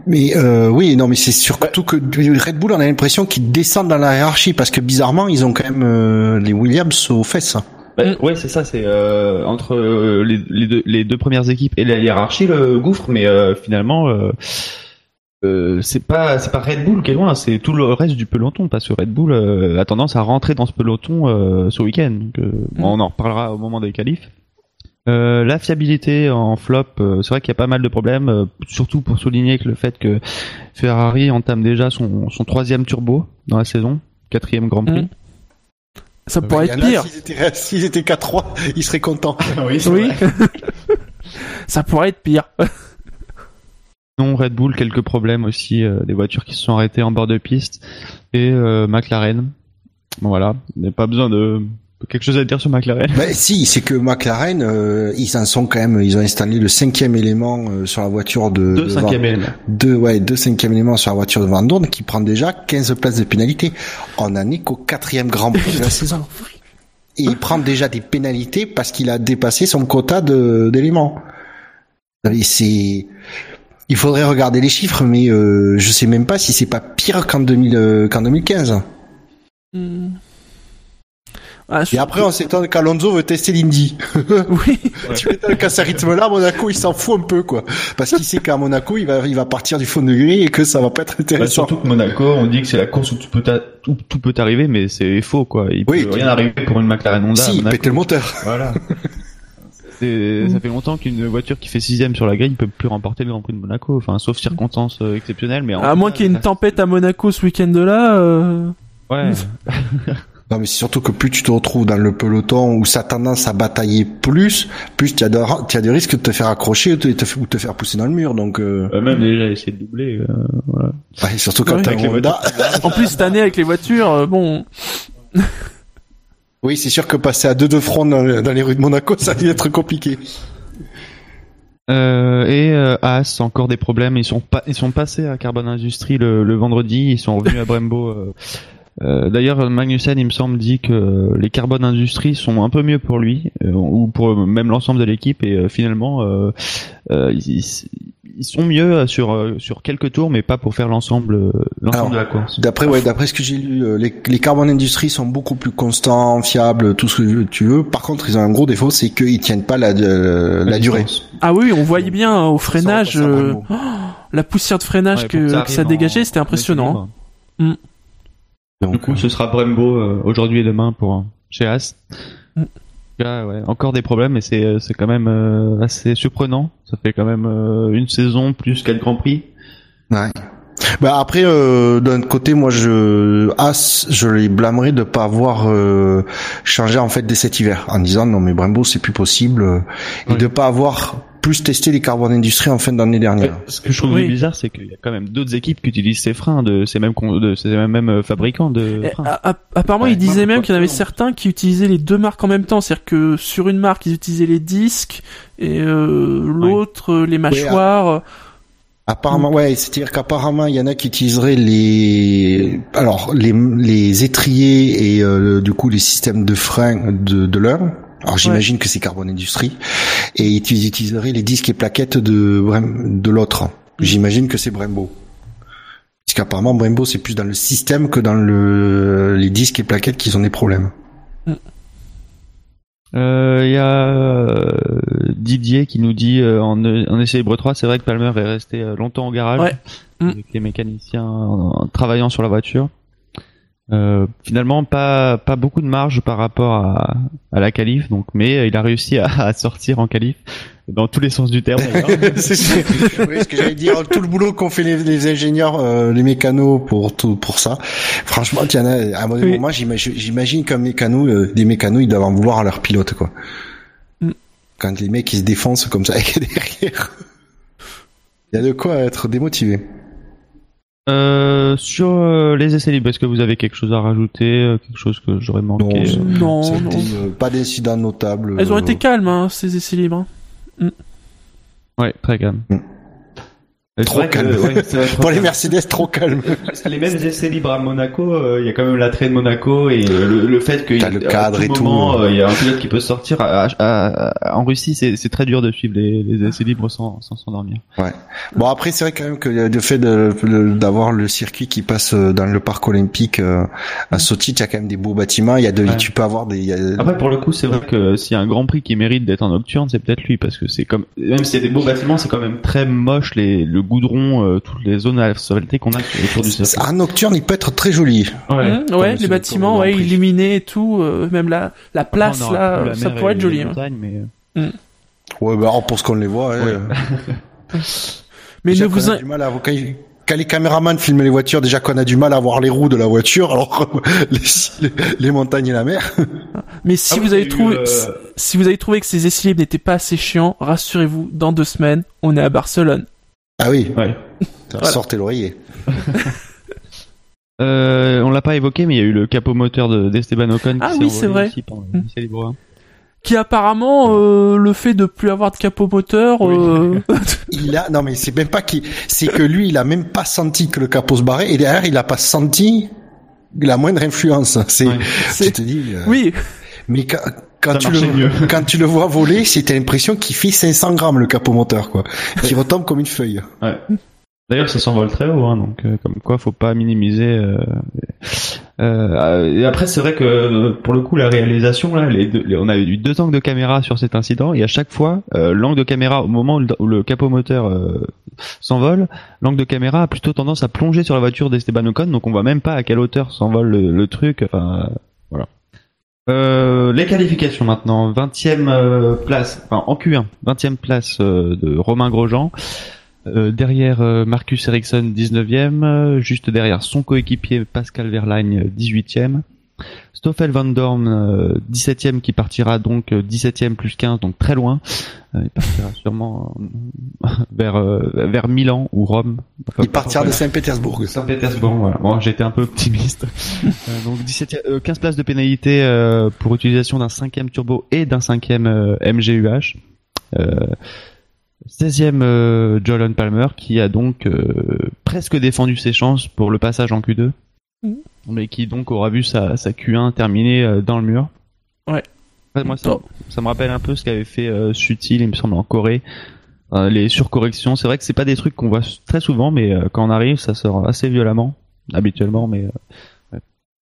Mais euh, oui, non, mais c'est surtout que Red Bull, on a l'impression qu'ils descendent dans la hiérarchie parce que bizarrement, ils ont quand même euh, les Williams aux fesses. Ouais, Mm. ouais, c'est ça, c'est euh, entre euh, les, les, deux, les deux premières équipes et la hiérarchie le gouffre, mais euh, finalement euh, euh, c'est pas c'est pas Red Bull qui est loin, c'est tout le reste du peloton parce que Red Bull euh, a tendance à rentrer dans ce peloton euh, ce week-end. Donc, euh, bon, on en reparlera au moment des qualifs. Euh, la fiabilité en flop, euh, c'est vrai qu'il y a pas mal de problèmes, euh, surtout pour souligner que le fait que Ferrari entame déjà son, son troisième turbo dans la saison, quatrième Grand Prix. Ça pourrait être pire. S'ils étaient, qu'à 3, ils seraient contents. oui, Oui. ça pourrait être pire. Non, Red Bull, quelques problèmes aussi, euh, des voitures qui se sont arrêtées en bord de piste et euh, McLaren. Bon, voilà, il n'y a pas besoin de quelque chose à dire sur McLaren? Bah, si, c'est que McLaren, euh, ils en sont quand même, ils ont installé le cinquième élément euh, sur la voiture de, Deux de cinquième Van- éléments. deux, ouais, deux cinquième éléments sur la voiture de Van Dorn qui prend déjà 15 places de pénalité. On en est qu'au quatrième Grand Prix de la saison. Et il prend déjà des pénalités parce qu'il a dépassé son quota de, d'éléments. C'est, il faudrait regarder les chiffres, mais euh, je sais même pas si c'est pas pire qu'en 2000, euh, qu'en 2015. Hmm. Ah, Et après, on s'étonne qu'Alonso veut tester l'Indy. oui. tu m'étonnes qu'à ce rythme-là, Monaco, il s'en fout un peu, quoi. Parce qu'il sait qu'à Monaco, il va, il va partir du fond de grille et que ça va pas être Bah, intéressant. surtout que Monaco, on dit que c'est la course où tout peut, t'a- tout, tout peut arriver, mais c'est faux, quoi. Il Oui, peut rien arriver pour une McLaren Honda. si, il le moteur. Voilà. Ça fait longtemps qu'une voiture qui fait sixième sur la grille ne peut plus remporter le Grand Prix de Monaco, enfin sauf circonstances euh, exceptionnelles, mais en À moins qu'il y ait une tempête à Monaco ce week-end-là. Euh... Ouais. Non, mais c'est surtout que plus tu te retrouves dans le peloton où ça a tendance à batailler plus, plus tu as, de, as des risques de te faire accrocher ou de te, ou te faire pousser dans le mur. Donc, euh... Euh, même déjà essayer de doubler. euh, voilà. ouais, surtout quand Ouais, Honda. En plus, cette année, avec les voitures, euh, bon, Oui, c'est sûr que passer à deux de front dans, dans les rues de Monaco, ça va être compliqué. Euh, et euh, Haas, encore des problèmes. Ils sont pas, ils sont passés à Carbon Industries le, le vendredi. Ils sont revenus à Brembo. euh. Euh, D'ailleurs, Magnussen, il me semble, dit que les Carbon Industries sont un peu mieux pour lui euh, ou pour même l'ensemble de l'équipe. Et euh, finalement, euh, euh, ils, ils sont mieux sur euh, sur quelques tours, mais pas pour faire l'ensemble euh, l'ensemble de la course. D'après, ouais, d'après ce que j'ai lu, euh, les, les Carbon Industries sont beaucoup plus constants, fiables, tout ce que tu veux. Par contre, ils ont un gros défaut, c'est qu'ils tiennent pas la, euh, la, durée. ah oui, on voyait bien hein, au freinage, euh, Brembo. la poussière de freinage Ouais, que, que ça, dégageait, c'était impressionnant. Donc, coup, ce sera Brembo euh, aujourd'hui et demain pour chez As. Mm. Là, ouais, encore des problèmes, mais c'est euh, c'est quand même euh, assez surprenant. Ça fait quand même euh, une saison plus quatre grands prix. Ouais. Bah après, euh, d'un côté, moi, je As, je les blâmerais de pas avoir euh, changé en fait dès cet hiver, en disant non mais Brembo c'est plus possible, euh, et Oui. de pas avoir plus testé les Carbon Industries en fin d'année dernière. Ce que je trouve Oui. bizarre, c'est qu'il y a quand même d'autres équipes qui utilisent ces freins de ces mêmes con- de ces mêmes, mêmes, euh, fabricants de freins. a- apparemment, Ouais, il disait moi, même qu'il y en avait certains qui utilisaient les deux marques en même temps. C'est-à-dire que sur une marque, ils utilisaient les disques et euh, l'autre euh, les mâchoires. Apparemment, ouais, c'est-à-dire qu'apparemment, il y en a qui utiliseraient les, alors les, les étriers et euh, du coup les systèmes de frein de, de l'un. Alors j'imagine que c'est Carbon Industries et ils utiliseraient les disques et plaquettes de Brem- de l'autre. J'imagine que c'est Brembo. Parce qu'apparemment Brembo c'est plus dans le système que dans le les disques et plaquettes qu'ils ont des problèmes. Euh, Il y a euh, Didier qui nous dit euh, en, en essai libre 3, c'est vrai que Palmer est resté longtemps au garage Ouais. Avec les mécaniciens en- en travaillant sur la voiture. Euh, finalement, pas pas beaucoup de marge par rapport à, à la qualif, donc mais euh, il a réussi à, à sortir en qualif dans tous les sens du terme. C'est- oui, ce que j'allais dire, tout le boulot qu'ont fait les, les ingénieurs, euh, les mécanos pour tout pour ça. Franchement, il y en a. À un Oui. moment, j'imagine, j'imagine qu'un mécano, euh, des mécanos, ils doivent en vouloir à leur pilote, quoi. Mm. Quand les mecs ils se défoncent comme ça avec derrière, il y a de quoi être démotivé. Euh, sur euh, les essais libres, est-ce que vous avez quelque chose à rajouter, euh, quelque chose que j'aurais manqué Non, euh, Non, non. pas d'incident notable. Elles ont été calmes, hein, ces essais libres. hein. Ouais, très calme. Mm. Euh, c'est Trop que, calme. ouais, c'est trop Pour les. Mercedes, trop calme. Parce que les mêmes essais libres à Monaco, euh, il y a quand même l'attrait de Monaco et euh, le, le fait qu'il le cadre à et tout. moment, euh, il y a un pilote qui peut sortir. à- à- à- en Russie, c'est c'est très dur de suivre les, les essais libres sans sans s'endormir. Bon après c'est vrai quand même que le fait d'avoir le circuit qui passe dans le parc olympique à Sochi, il y a quand même des beaux bâtiments. Il y a de, Ouais. tu peux avoir des. y a- Après, pour le coup, c'est vrai que s'il y a un Grand Prix qui mérite d'être en nocturne, c'est peut-être lui parce que c'est comme même s'il y a des beaux bâtiments, c'est quand même très moche les le goudron, euh, toutes les zones asphaltées qu'on a autour du circuit. En nocturne, il peut être très joli. Ouais. Comme ouais, les le bâtiments, ouais, illuminés et tout, euh, même la, la Après, place on là, la ça pourrait être joli. les hein. montagnes, mais euh, Ouais, bah alors pour ce qu'on les voit. hein, Ouais. euh, Mais déjà ne vous, qu'on a in- du mal à quand, quand les caméramans filment les voitures, déjà qu'on a du mal à voir les roues de la voiture, alors les, les, les montagnes et la mer. mais si Ah oui, vous avez eu, trouvé, euh, si vous avez trouvé que ces essais libres n'étaient pas assez chiants, rassurez-vous, dans deux semaines, on est à Barcelone. Ah oui, ouais. Voilà. sortez l'oreiller. Euh, on l'a pas évoqué, mais il y a eu le capot moteur de d'Esteban Ocon. Ah qui s'est oui, c'est vrai. Mm. un. Qui apparemment, euh, le fait de plus avoir de capot moteur, euh, Il a, non mais c'est même pas qui, c'est que lui, il a même pas senti que le capot se barrait et derrière, il a pas senti la moindre influence. C'est, Ouais. tu te dis. euh, oui, Mais quand, Ça tu le, mieux. quand tu le vois voler, c'est t'as l'impression qu'il fait 500 grammes le capot moteur, quoi. Qui retombe comme une feuille. Ouais. D'ailleurs, ça s'envole très haut, hein, donc euh, comme quoi, faut pas minimiser. Euh, euh, et après, c'est vrai que pour le coup, la réalisation là, les deux, les- on a eu deux angles de caméra sur cet incident, et à chaque fois, l'angle de caméra au moment où le, où le capot moteur s'envole, l'angle de caméra a plutôt tendance à plonger sur la voiture d'Esteban Ocon, donc on voit même pas à quelle hauteur s'envole le, le truc. Enfin, euh, les qualifications maintenant, 20e euh, place, enfin en Q1, 20e place euh, de Romain Grosjean. Euh, derrière euh, Marcus Ericsson 19e, euh, juste derrière son coéquipier Pascal Verlaine 18e, Stoffel Van Dorn, euh, 17e, qui partira donc euh, 17e plus 15, donc très loin. Euh, il partira sûrement euh, vers euh, vers Milan ou Rome. Enfin, Il partira de Saint-Pétersbourg. Saint-Pétersbourg, voilà. Bon, j'étais un peu optimiste. Euh, donc 17 euh, 15 places de pénalité euh, pour utilisation d'un cinquième turbo et d'un cinquième euh, MGUH. Euh, 16e euh, Jolyon Palmer qui a donc euh, presque défendu ses chances pour le passage en Q2. Mhm. Mais qui donc aura vu sa, sa Q1 terminée euh, dans le mur. Ouais. Ouais, moi ça, ça me rappelle un peu ce qu'avait fait euh, Sutil, il me semble, en Corée. Euh, les surcorrections, c'est vrai que c'est pas des trucs qu'on voit très souvent, mais euh, quand on arrive, ça sort assez violemment, habituellement, mais euh,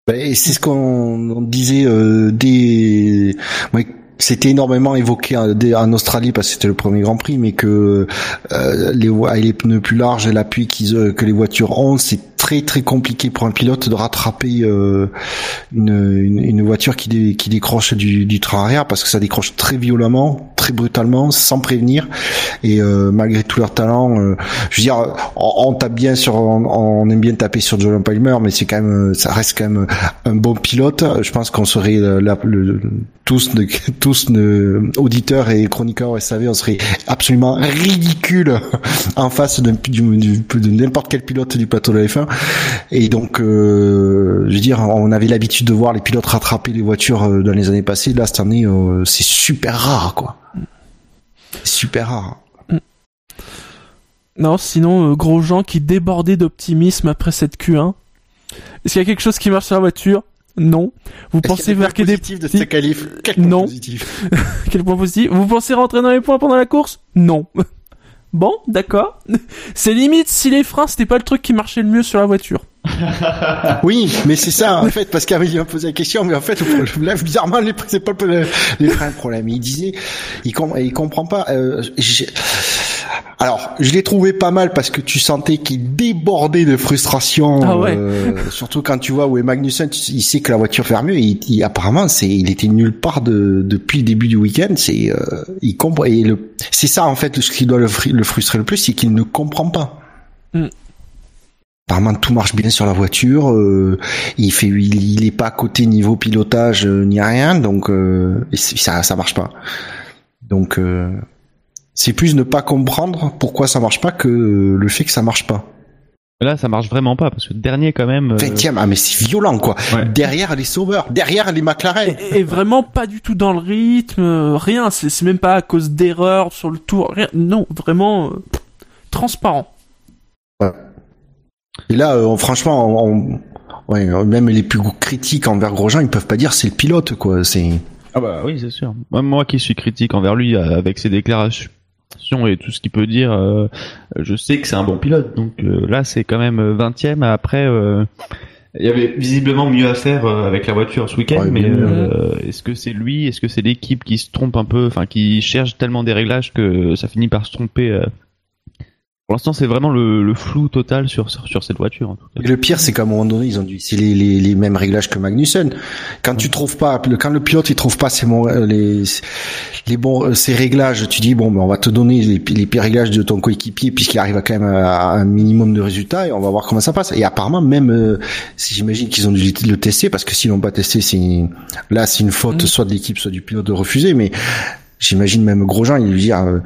Ben, et c'est ce qu'on on disait euh, dès. ouais, c'était énormément évoqué en, Australie parce que c'était le premier Grand Prix, mais que euh, les, vo- avec les pneus plus larges et l'appui qu'ils, euh, que les voitures ont, c'est très très compliqué pour un pilote de rattraper euh, une, une, une voiture qui, qui décroche du, du train arrière parce que ça décroche très violemment, très brutalement, sans prévenir. Et euh, malgré tout leur talent, euh, je veux dire, on, tape bien sur, on, on aime bien taper sur Jolyon Palmer, mais c'est quand même, ça reste quand même un bon pilote. Je pense qu'on serait le, tous, tous auditeurs et chroniqueurs SAV, on serait absolument ridicule en face de n'importe quel pilote du plateau de la F1. Et donc, euh, je veux dire, on avait l'habitude de voir les pilotes rattraper les voitures euh, dans les années passées. Là, cette année, euh, c'est super rare, quoi. Super rare. Non, sinon, euh, Grosjean qui débordait d'optimisme après cette Q1. Est-ce qu'il y a quelque chose qui marche sur la voiture? Non. Vous pensez marquer des positifs de cette qualif? Quel point Non. positif? Quel point positif? Vous pensez rentrer dans les points pendant la course? Non. Bon, d'accord. C'est limite si les freins c'était pas le truc qui marchait le mieux sur la voiture. Oui, mais c'est ça en fait parce qu'Amélie m'a posé la question, mais en fait là bizarrement les c'est pas le, les freins le problème. Il disait, il, com- il comprend pas. euh, alors je l'ai trouvé pas mal parce que tu sentais qu'il débordait de frustration, Ah ouais. euh, surtout quand tu vois où est Magnussen, il sait que la voiture fait mieux. Et il, il- apparemment c'est, il était nulle part de, depuis le début du week-end. C'est, euh, il comprend. Et le, c'est ça en fait ce qui doit le, frustrer le plus, c'est qu'il ne comprend pas. Mm. Apparemment tout marche bien sur la voiture. euh, il fait, il, il est pas à côté niveau pilotage euh, ni rien, donc euh, et ça ça marche pas. Donc euh, c'est plus ne pas comprendre pourquoi ça marche pas que le fait que ça marche pas. là ça marche vraiment pas parce que dernier quand même. euh, 20 ah mais c'est violent quoi. Ouais. Derrière les sauveurs, derrière les McLaren. Et, et vraiment pas du tout dans le rythme, euh, rien. C'est même pas à cause d'erreurs sur le tour, rien. Non, vraiment euh, transparent. Et là euh, franchement on, on- ouais, même les plus critiques envers Grosjean, ils peuvent pas dire c'est le pilote quoi, c'est Ah bah oui c'est sûr. Moi, moi qui suis critique envers lui avec ses déclarations et tout ce qu'il peut dire, euh, je sais que c'est un bon pilote. Donc euh, là c'est quand même 20ème. Après euh, il y avait visiblement mieux à faire euh, avec la voiture ce week-end, Ouais, mais euh, est-ce que c'est lui, est-ce que c'est l'équipe qui se trompe un peu, enfin qui cherche tellement des réglages que ça finit par se tromper euh. Pour l'instant, c'est vraiment le, le flou total sur, sur sur cette voiture. En tout cas. Et le pire, c'est qu'à un moment donné, ils ont dû, c'est les, les, les mêmes réglages que Magnussen. Quand tu trouves pas, le, quand le pilote il trouve pas ses bons, euh, les, les bons, euh, ses réglages, tu dis bon, ben on va te donner les, les pires réglages de ton coéquipier puisqu'il arrive à quand même à, un minimum de résultats et on va voir comment ça passe. Et apparemment, même, euh, si j'imagine qu'ils ont dû le tester parce que s'ils l'ont pas testé, c'est là, c'est une faute Mm. soit de l'équipe, soit du pilote de refuser, mais J'imagine même Grosjean, il lui dit, euh,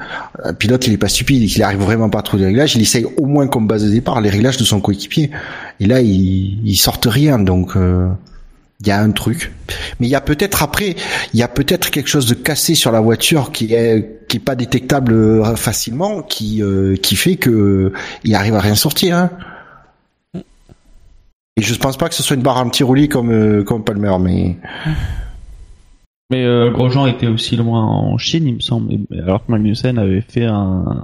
un pilote, il est pas stupide, il arrive vraiment pas à trouver les réglages, il essaye au moins comme base de départ les réglages de son coéquipier. Et là, ils, ils sortent rien, donc euh, il y a un truc. Mais il y a peut-être après, il y a peut-être quelque chose de cassé sur la voiture qui est qui est pas détectable euh, facilement, qui euh, qui fait que euh, il arrive à rien sortir. Hein. Et je pense pas que ce soit une barre anti-roulis comme euh, comme Palmer, mais Mais euh, Grosjean était aussi loin en Chine, il me semble, alors que Magnussen avait fait un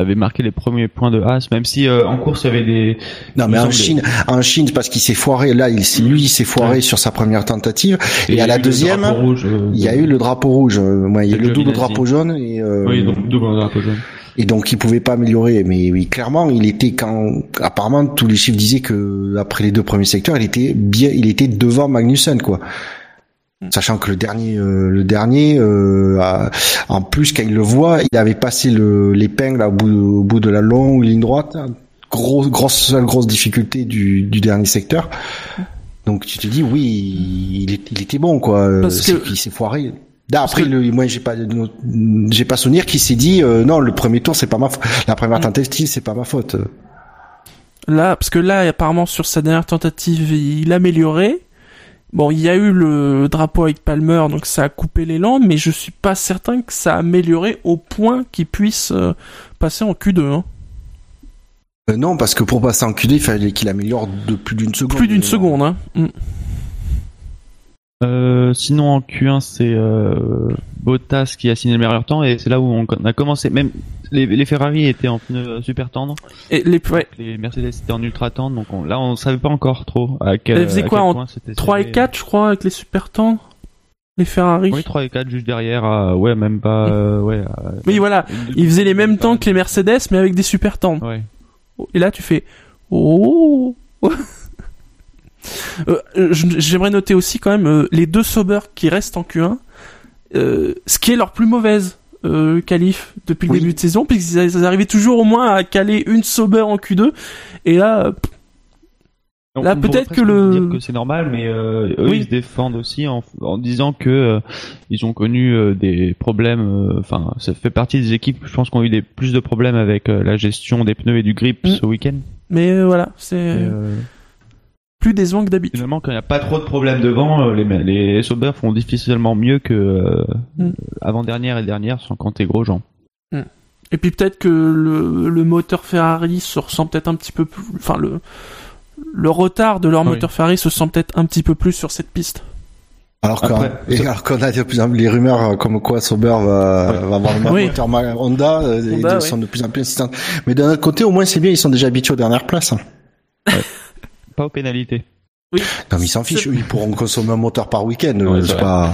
avait marqué les premiers points de Haas, même si euh, en course il y avait des Non, il mais en Chine, en Chine, c'est parce qu'il s'est foiré. Là, il, s'est- lui, il s'est foiré Ouais. sur sa première tentative. il Et y à a la eu le deuxième, drapeau rouge, euh, Il y a eu le drapeau rouge. ouais, il y a eu le double drapeau jaune et, euh, oui, donc double drapeau jaune. et donc il pouvait pas améliorer. Mais oui, clairement, il était quand apparemment tous les chiffres disaient que après les deux premiers secteurs, il était bien, il était devant Magnussen quoi. Sachant que le dernier, euh, le dernier, euh, a- en plus quand il le voit, il avait passé le l'épingle au bout, au bout de la longue ligne droite. Grosse, grosse, grosse difficulté du, du dernier secteur. Donc tu te dis oui, il, il était bon quoi. Parce C'est que- qu'il s'est foiré. Là, après, que- le, moi j'ai pas, j'ai pas souvenir qu'il s'est dit euh, non, le premier tour c'est pas ma, faute. la première Mm. tentative c'est pas ma faute. Là, parce que là, apparemment, sur sa dernière tentative, il améliorait. Bon, il y a eu le drapeau avec Palmer, donc ça a coupé l'élan, mais je suis pas certain que ça a amélioré au point qu'il puisse euh, passer en Q2. Hein. Euh, non, parce que pour passer en QD, il fallait qu'il améliore de plus d'une seconde. Plus d'une seconde. Hein. Mm. Euh, sinon en Q1 c'est euh, Bottas qui a signé le meilleur temps et c'est là où on a commencé. Même les, les Ferrari étaient en pneus super tendres, Et les, ouais, les Mercedes étaient en ultra tendres, donc on- là on savait pas encore trop à quel. Elles faisaient quoi, en point c'était 3 et serré. 4, je crois, avec les super tendres. Les Ferrari. Oui 3 et 4 juste derrière. ouais même pas. euh, ouais. Oui, voilà. Ils faisaient les mêmes temps que les Mercedes, mais avec des super tendres. Ouais. Et là, tu fais oh. Euh, J'aimerais noter aussi quand même euh, les deux Sauber qui restent en Q1, euh, ce qui est leur plus mauvaise euh, qualif depuis le Oui. début de saison, puisqu'ils ils arrivaient toujours au moins à caler une Sauber en Q2. Et là, On- Là, peut-être que le- dire que c'est normal, mais euh, eux Oui. ils se défendent aussi en, en disant que euh, ils ont connu euh, des problèmes. euh, Enfin, ça fait partie des équipes, je pense, qui ont eu des plus de problèmes avec euh, la gestion des pneus et du grip Mm. ce week-end. mais euh, voilà, c'est euh, plus décevant que d'habitude. finalement, quand il n'y a pas trop de problèmes devant, euh, les, les Sauber font difficilement mieux que euh, Mm. avant dernière et dernière, sans compter Grosjean. Et puis peut-être que le, le moteur Ferrari se ressent peut-être un petit peu plus, enfin le le retard de leur Oui. moteur Ferrari se sent peut-être un petit peu plus sur cette piste. Alors qu'on a de plus en plus les rumeurs euh, comme quoi Sauber va, va avoir le même Oui. moteur Honda, ils ouais. sont de plus en plus insistantes. Mais d'un autre côté, au moins c'est bien, ils sont déjà habitués aux dernières places. Pas aux pénalités. Non, mais ils s'en fichent, ils pourront consommer un moteur par week-end, Ouais, c'est pas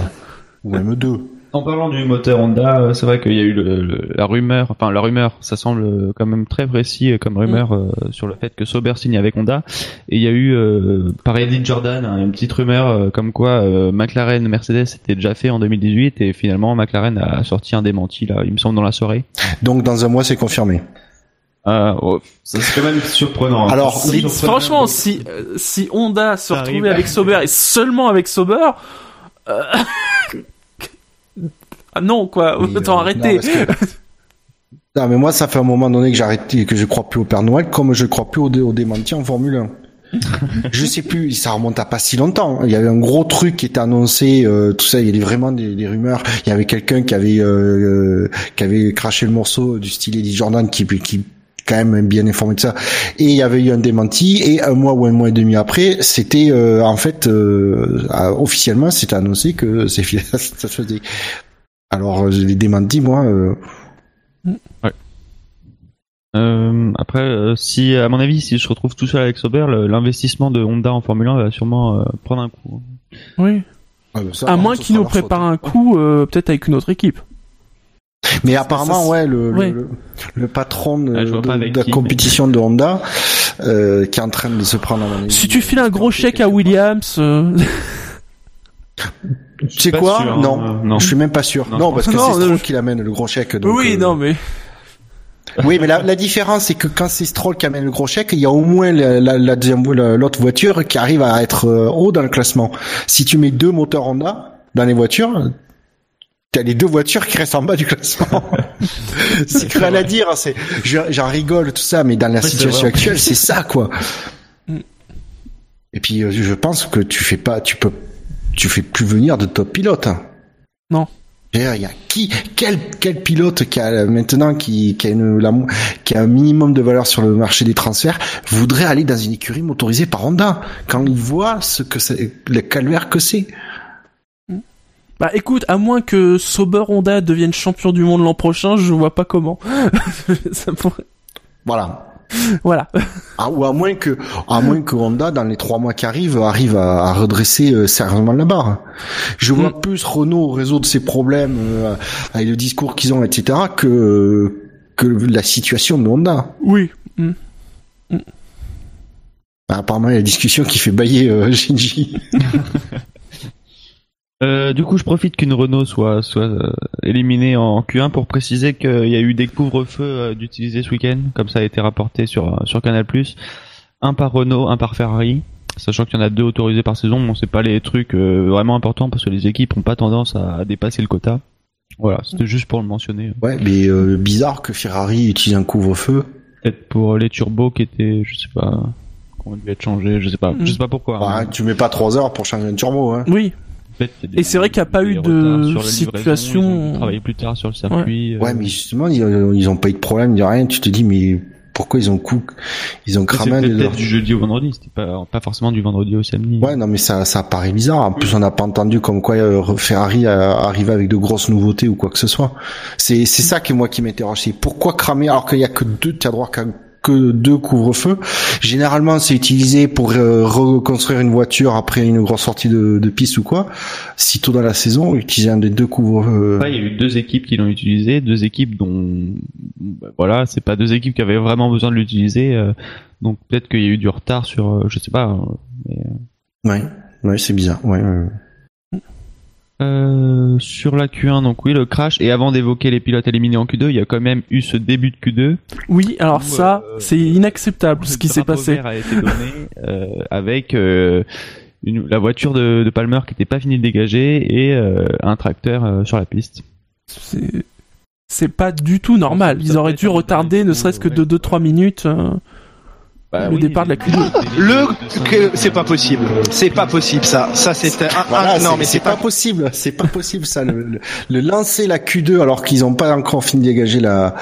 ou même deux. En parlant du moteur Honda, euh, c'est vrai qu'il y a eu le, le- la rumeur, enfin la rumeur, ça semble quand même très précis euh, comme rumeur euh, sur le fait que Sauber signe avec Honda. Et il y a eu, euh, par Eddie Jordan, hein, une petite rumeur euh, comme quoi euh, McLaren, Mercedes était déjà fait en 2018 et finalement McLaren a sorti un démenti là, il me semble dans la soirée. Donc dans un mois, c'est confirmé. Euh, oh, ça c'est quand même surprenant. hein. Alors, surprenant. Franchement, si euh, si Honda se retrouvait avec Sauber et seulement avec Sauber, euh, ah non quoi, Oui, autant euh, arrêter. non, parce que- Non, mais moi, ça fait un moment donné que j'ai arrêté, que je crois plus au Père Noël, comme je crois plus au, dé- au démenti en Formule 1. je sais plus, ça remonte à pas si longtemps. Il y avait un gros truc qui était annoncé, euh, tout ça. Il y avait vraiment des, des rumeurs. Il y avait quelqu'un qui avait euh, euh, qui avait craché le morceau du style Eddie Jordan, qui qui quand même bien informé de ça. Et il y avait eu un démenti. Et un mois ou un mois et demi après, c'était euh, en fait euh, euh, officiellement, c'était annoncé que c'est ça se faisait. Alors je l'ai démenti moi. euh, Euh, après, euh, si à mon avis, si je retrouve tout seul avec Sauber, l'investissement de Honda en Formule 1 va sûrement euh, prendre un coup. Oui. Ah, ça, À moins contre, ce qu'il sera nous leur faute. prépare un coup, euh, peut-être avec une autre équipe. Mais apparemment, ça, ouais, le, le- ouais. le, le patron de, Ah, de- de la qui, mais- compétition de Honda, euh, qui est en train de se prendre. avis, Si tu files un gros chèque à. Williams, euh, Tu sais quoi sûr, hein, non. euh, non. je suis même pas sûr. Non, parce que c'est Stroll je- qui l'amène le gros chèque. Donc, oui, euh, non mais Oui, mais la, la différence, c'est que quand c'est Stroll qui amène le gros chèque, il y a au moins la, la, la deuxième, la- l'autre voiture qui arrive à être euh, haut dans le classement. Si tu mets deux moteurs Honda dans les voitures, t'as les deux voitures qui restent en bas du classement. c'est cruel à dire, hein, c'est, je- j'en rigole tout ça, mais dans la Oui, situation vrai. actuelle, c'est ça, quoi. Mm. Et puis, euh, je pense que tu fais pas, tu peux, tu fais plus venir de top pilote. hein. Non. Il y a qui, quel, quel pilote qui a maintenant qui, qui a une, la, qui a un minimum de valeur sur le marché des transferts voudrait aller dans une écurie motorisée par Honda quand il voit ce que c'est, le calvaire que c'est. Bah écoute, à moins que Sauber Honda devienne champion du monde l'an prochain, je vois pas comment. Ça pourrait- Voilà. Voilà. Ah, ou à moins que, à moins que Honda, dans les trois mois qui arrivent, arrive à, à redresser euh, sérieusement la barre. Je vois Mm. plus Renault résoudre ses problèmes euh, avec le discours qu'ils ont, etc., que que la situation de Honda. Oui. Hmm. Bah, apparemment, il y a la discussion qui fait bailler euh, Shinji. Euh, du coup, je profite qu'une Renault soit soit euh, éliminée en Q1 pour préciser qu'il y a eu des couvre-feux euh, d'utiliser ce week-end, comme ça a été rapporté sur euh, sur Canal+. Un par Renault, un par Ferrari. Sachant qu'il y en a deux autorisés par saison, bon, c'est pas les trucs euh, vraiment importants parce que les équipes ont pas tendance à, à dépasser le quota. Voilà, c'était juste pour le mentionner. Ouais, mais euh, bizarre que Ferrari utilise un couvre-feu. Peut-être pour les turbos qui étaient, je sais pas, qui ont dû être changés, je sais pas, je sais pas pourquoi. Bah, hein. tu mets pas trois heures pour changer un turbo. Hein. Oui, Des- Et c'est vrai qu'il y a pas eu de situation- Ils ont dû travailler plus tard sur le circuit. euh, Ouais, mais justement, ils, ils ont pas eu de problème, de rien. Tu te dis, mais pourquoi ils ont coup, ils ont cramé de leurs- du jeudi au vendredi, c'était pas, pas forcément du vendredi au samedi. Ouais, non, mais ça, ça paraît bizarre. En plus, on n'a pas entendu comme quoi euh, Ferrari arrivait avec de grosses nouveautés ou quoi que ce soit. C'est, c'est ça qui moi qui m'interroge. C'est pourquoi cramer alors qu'il y a que deux, tu as droit qu'à que deux couvre-feux. Généralement, c'est utilisé pour euh, reconstruire une voiture après une grosse sortie de, de piste ou quoi. Si tôt dans la saison, utiliser un des deux couvre-feux. Il y a eu deux équipes qui l'ont utilisé, deux équipes dont, bah, voilà, c'est pas deux équipes qui avaient vraiment besoin de l'utiliser, euh, donc peut-être qu'il y a eu du retard sur, euh, je sais pas. euh, mais, euh, Ouais, ouais, c'est bizarre. Ouais, ouais. Euh, sur la Q1, donc oui, le crash. Et avant d'évoquer les pilotes éliminés en Q2, il y a quand même eu ce début de Q2. oui. Alors ça, euh, c'est inacceptable ce qui s'est passé. a été donné euh, avec une, la voiture de, de Palmer qui n'était pas finie de dégager et un tracteur sur la piste. C'est c'est pas du tout normal. Ils auraient dû retarder ne serait-ce que de 2-3 minutes. Bah Le départ de la Q2. Le que c'est pas possible. C'est pas possible ça. Ça c'est un, Voilà, non mais c'est pas, possible. C'est pas possible ça. Le, le- le lancer la Q2 alors qu'ils ont pas encore fini de dégager la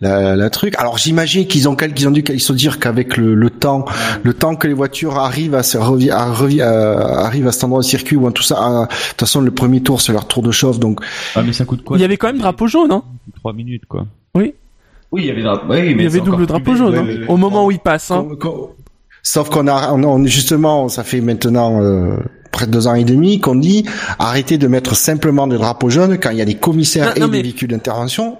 la, la truc. Alors j'imagine qu'ils ont qu'ils ont dû ils se dire qu'avec le, le temps, le temps que les voitures arrivent à se revi, à, revi- à- arrivent à cet endroit de circuit ou tout ça. à- de toute façon, le premier tour c'est leur tour de chauffe donc Ah mais ça coûte quoi Il y avait quand même drapeau jaune, hein. 3 minutes quoi. Oui. Oui, il y avait drapeau. Oui, Il y avait double drapeau jaune hein, au moment où il passe. Hein. Quand- quand- Sauf qu'on a, on, on- justement, ça fait maintenant euh, près de deux ans et demi qu'on dit arrêtez de mettre simplement des drapeaux jaunes quand il y a des commissaires Non, et non, des mais- véhicules d'intervention.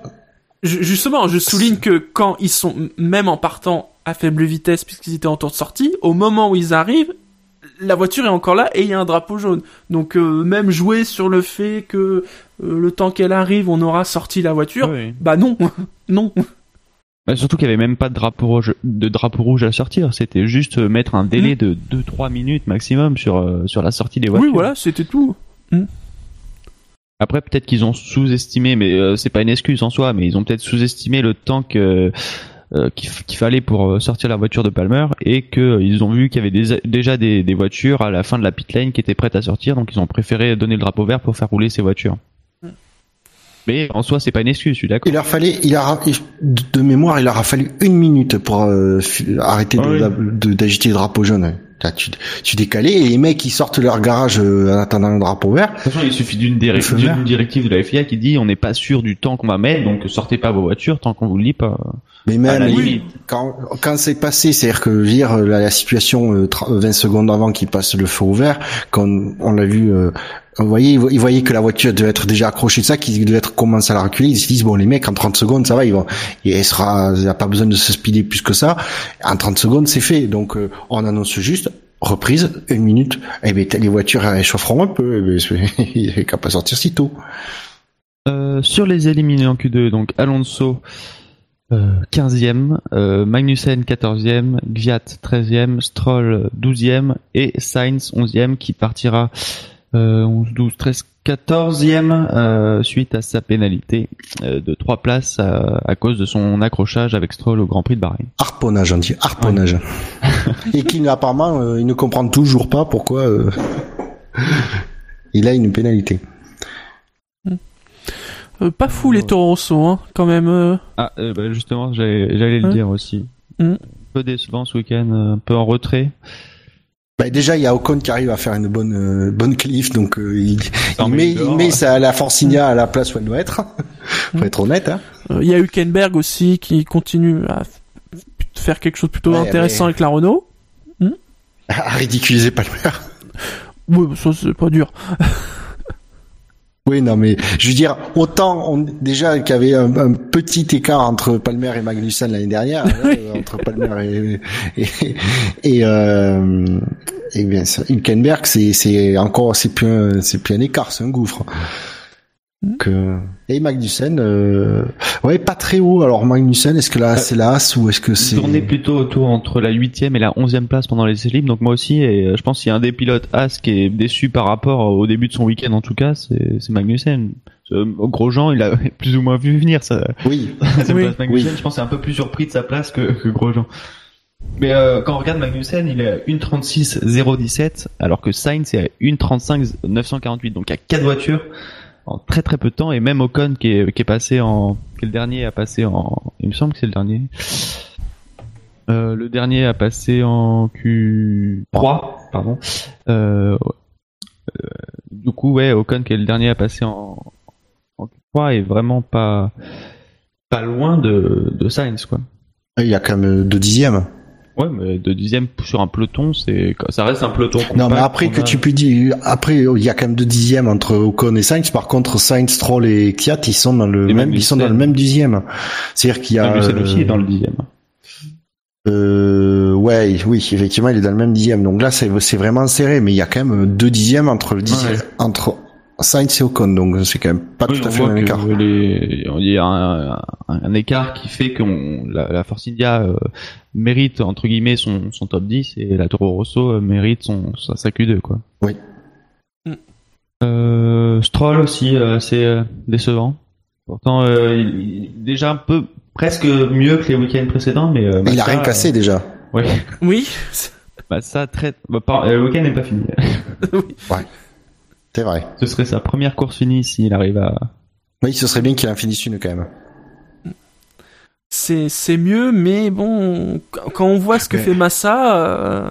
Ju- Justement, je souligne que quand ils sont même en partant à faible vitesse puisqu'ils étaient en tour de sortie, au moment où ils arrivent, la voiture est encore là et il y a un drapeau jaune. Donc euh, même jouer sur le fait que euh, le temps qu'elle arrive, on aura sorti la voiture, Oui. bah non, non. Bah, surtout qu'il y avait même pas de drapeau rouge, de drapeau rouge à sortir. C'était juste euh, mettre un délai de 2-3 minutes maximum sur euh, sur la sortie des voitures. Oui, voilà, c'était tout. Après, peut-être qu'ils ont sous-estimé, mais euh, c'est pas une excuse en soi, mais ils ont peut-être sous-estimé le temps que euh, qu'il fallait pour sortir la voiture de Palmer et que euh, ils ont vu qu'il y avait des- déjà des, des voitures à la fin de la pit lane qui étaient prêtes à sortir, donc ils ont préféré donner le drapeau vert pour faire rouler ces voitures. Mais en soi, c'est pas une excuse, je suis d'accord. Il leur fallait, il a, de mémoire, il leur a fallu une minute pour euh, arrêter de- Ah oui. d'agiter le drapeau jaune. Là, tu, tu décalais et les mecs ils sortent leur garage euh, en attendant le drapeau vert. De toute façon, il suffit d'une directive de la FIA qui dit on n'est pas sûr du temps qu'on va mettre, donc sortez pas vos voitures tant qu'on vous le dit pas. Mais À même la oui, limite. quand quand c'est passé, c'est-à-dire que je veux dire la, la situation euh, tra- 20 secondes avant qu'il passe le feu ouvert, quand on l'a vu, euh, vous voyez, ils vo- ils voyaient que la voiture devait être déjà accrochée de ça, qu'ils devaient être commencé à la reculer. Ils se disent bon les mecs en 30 secondes ça va, ils vont, il sera, il a pas besoin de se speeder plus que ça. En 30 secondes c'est fait. Donc euh, on annonce juste reprise une minute. Et ben les voitures elles un peu. Eh ben, il est qu'à pas sortir si tôt. Euh, sur les éliminés en Q2, donc Alonso euh, 15e, euh, Magnussen 14e, Gviat 13e, Stroll 12e et Sainz 11e qui partira 11, 12, 13, 14e euh, suite à sa pénalité euh, de 3 places à, à cause de son accrochage avec Stroll au Grand Prix de Bahreïn. Harponnage, on dit harponnage. Et qui apparemment euh, il ne comprend toujours pas pourquoi euh, il a une pénalité. Euh, pas fou les Toro Rosso, hein, quand même. euh. Ah, euh, bah, justement, j'allais j'allais le Ouais. dire aussi. Mm. Un peu décevant ce week-end, un peu en retrait. Bah, déjà, il y a Ocon qui arrive à faire une bonne euh, bonne qualif, donc euh, il, il met il met sa, la Forcinia à la place où elle doit être. Faut être honnête. Hein. Euh, Il y a Hülkenberg aussi qui continue à faire quelque chose de plutôt Ouais, intéressant mais- avec la Renault. À ridiculiser Palmer. Oui, ça c'est pas dur. Oui, non, mais je veux dire, autant on, déjà qu'il y avait un, un petit écart entre Palmer et Magnussen l'année dernière, là, euh, entre Palmer et et, et, euh, et bien Hülkenberg, c'est c'est encore c'est plus un, c'est plus un écart, c'est un gouffre. Donc, euh, Et Magnussen, euh... ouais, pas très haut. Alors Magnussen, est-ce que là c'est l'as ou est-ce que c'est Tourner plutôt autour entre la huitième et la onzième place pendant les essais libres. Donc moi aussi, et euh, je pense qu'il y a un des pilotes As qui est déçu par rapport au début de son week-end en tout cas, c'est Magnussen. Grosjean, il a plus ou moins vu venir ça. Oui. sa Oui. place Magnussen, je pense, c'est un peu plus surpris de sa place que, que Grosjean. Mais euh, quand on regarde Magnussen, il est à 1.36.017, alors que Sainz est à 1.35.948. Donc il y a quatre voitures en très très peu de temps, et même Ocon qui est, passé en... qui est le dernier à passer en... Il me semble que c'est le dernier. Euh, le dernier a passé en Q3, pardon. Euh, euh, du coup, ouais, Ocon qui est le dernier à passer en, en Q3 est vraiment pas pas loin de, de Sainz, quoi. Il y a quand même deux dixièmes. Ouais, mais de dixième sur un peloton, c'est ça reste un peloton. Non, mais après que a. tu peux dire, après il y a quand même deux dixièmes entre Ocon et Sainz. Par contre, Sainz, Stroll et Kiat, ils sont dans le Et même, ils sont dans le même dixième. C'est-à-dire qu'il y a. Magnussen aussi euh, est dans le dixième. Euh, ouais, oui, effectivement, il est dans le même dixième. Donc là, c'est c'est vraiment serré, mais il y a quand même deux dixièmes entre le dixième, Ouais. entre Sainz et Ocon. Donc c'est quand même pas Oui, tout à fait le même écart. les- il y a un, écart qui fait que la, la Force India euh, mérite entre guillemets son, son top 10 et la Toro Rosso euh, mérite son sa, sa Q2 quoi. Oui. Mm. Euh, Stroll aussi euh, c'est euh, décevant. Pourtant euh, il, il est déjà un peu presque mieux que les week-ends précédents mais euh, il a rien cassé déjà. euh, ouais. Oui. Bah ça bah, par- euh, le week-end n'est pas fini. C'est vrai. Ce serait sa première course finie s'il arrive à Oui, ce serait bien qu'il en finisse une quand même. C'est c'est mieux, mais bon, quand on voit ce que Ouais. fait Massa, euh,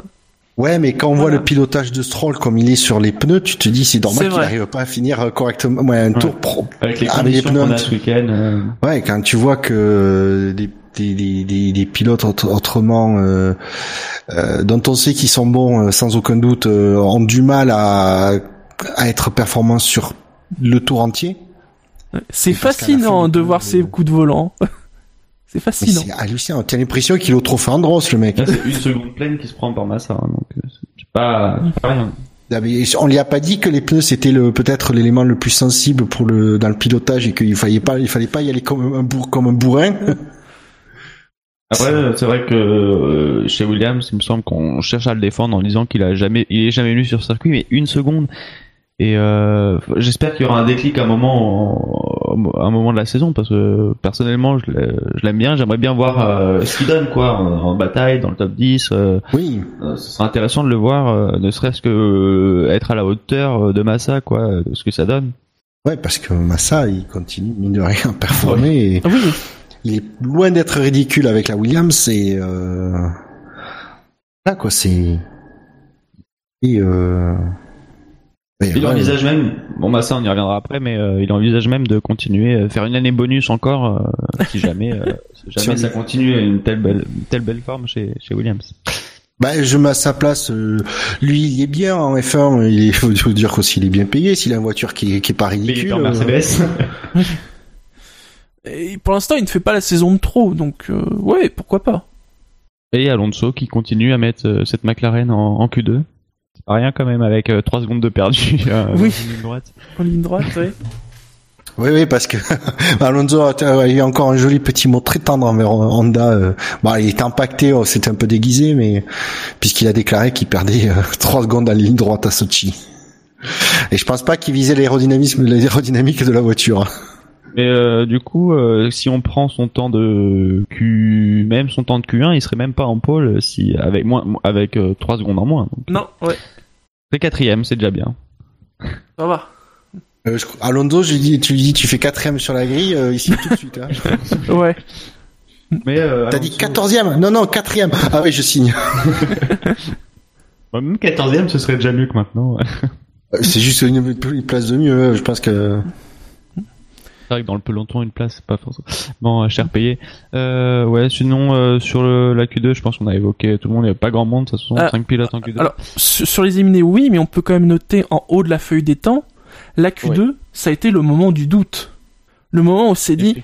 Ouais, mais quand on voit le pilotage de Stroll comme il est sur les pneus, tu te dis c'est normal C'est qu'il n'arrive pas à finir euh, correctement. Ouais, un Ouais. tour pro. avec les Avec les conditions pneus qu'on un a petit- ce week-end. euh, Ouais, quand tu vois que des, des, des, des, des pilotes autre- autrement euh, euh, dont on sait qu'ils sont bons euh, sans aucun doute euh, ont du mal à, à être performants sur le tour entier. c'est fascinant fin de voir ses coups de volant. c'est fascinant. C'est hallucinant. T'as l'impression qu'il est au trophée Andros, le mec. C'est une seconde pleine qui se prend par Massa, hein, donc euh, c'est pas, pas rien. Ah, On lui a pas dit que les pneus c'était le peut-être l'élément le plus sensible pour le dans le pilotage et qu'il fallait pas il fallait pas y aller comme un bourg comme un bourrin? Après, euh, c'est vrai que euh, chez Williams, il me semble qu'on cherche à le défendre en disant qu'il a jamais, il est jamais venu sur circuit, mais une seconde. Et euh, j'espère qu'il y aura un déclic à un moment, en- à un moment de la saison, parce que personnellement, je l'ai- je l'aime bien. J'aimerais bien voir euh, ce qu'il donne, quoi, en, en bataille, dans le top 10. Euh, Oui. ce serait intéressant de le voir, euh, ne serait-ce que euh, être à la hauteur de Massa, quoi, de ce que ça donne. Ouais, parce que Massa, il continue, mine de rien, à performer. Et Ah oui, il est loin d'être ridicule avec la Williams. Et euh... là, quoi, c'est. Et euh... Il ouais, envisage même, bon bah ça on y reviendra après, mais euh, il envisage même de continuer, euh, faire une année bonus encore, euh, si jamais, euh, si jamais ça continue à une telle belle, une telle belle forme chez, chez Williams. Bah, je mets à sa place. euh, lui, il est bien en F1. Il est, faut, faut dire qu'aussi, il est bien payé. S'il a une voiture qui, est- qui est pas Mais il ridicule. est en euh, Mercedes. et pour l'instant, il ne fait pas la saison de trop, donc euh, ouais, pourquoi pas. Et Alonso qui continue à mettre euh, cette McLaren en, en Q2. Rien quand même avec 3 secondes de perdu euh, Oui. une ligne droite. En ligne droite, ouais. Oui, oui, parce que Alonso a a eu encore un joli petit mot très tendre envers Honda. euh, Bah, il était impacté, oh, c'était un peu déguisé, mais puisqu'il a déclaré qu'il perdait euh, trois secondes à la ligne droite à Sochi. Et je pense pas qu'il visait l'aérodynamisme, l'aérodynamique de la voiture. Mais euh, du coup, euh, si on prend son temps de Q, même son temps de Q1, il serait même pas en pôle si avec moins, avec 3 secondes en moins. Donc, Non, ouais, c'est quatrième, c'est déjà bien. ça va. Euh, je- Alonso, je lui dis, tu lui dis, tu fais quatrième sur la grille euh, ici tout de suite. Hein. Ouais. Mais euh, T'as dit quatorzième Non, non, quatrième. Ah oui, je signe. Même 14ème, ce serait déjà mieux que maintenant. Euh, C'est juste une, une place de mieux. Je pense que. C'est vrai que dans le peloton, une place, c'est pas forcément bon, cher payé. Euh, ouais, sinon, euh, sur le, la Q2, je pense qu'on a évoqué tout le monde, il n'y a pas grand monde, façon, Ah, 5 pilotes en Q2. Alors, sur les éliminés, oui, mais on peut quand même noter en haut de la feuille des temps, la Q2, ça a été le moment du doute. Le moment où on s'est dit,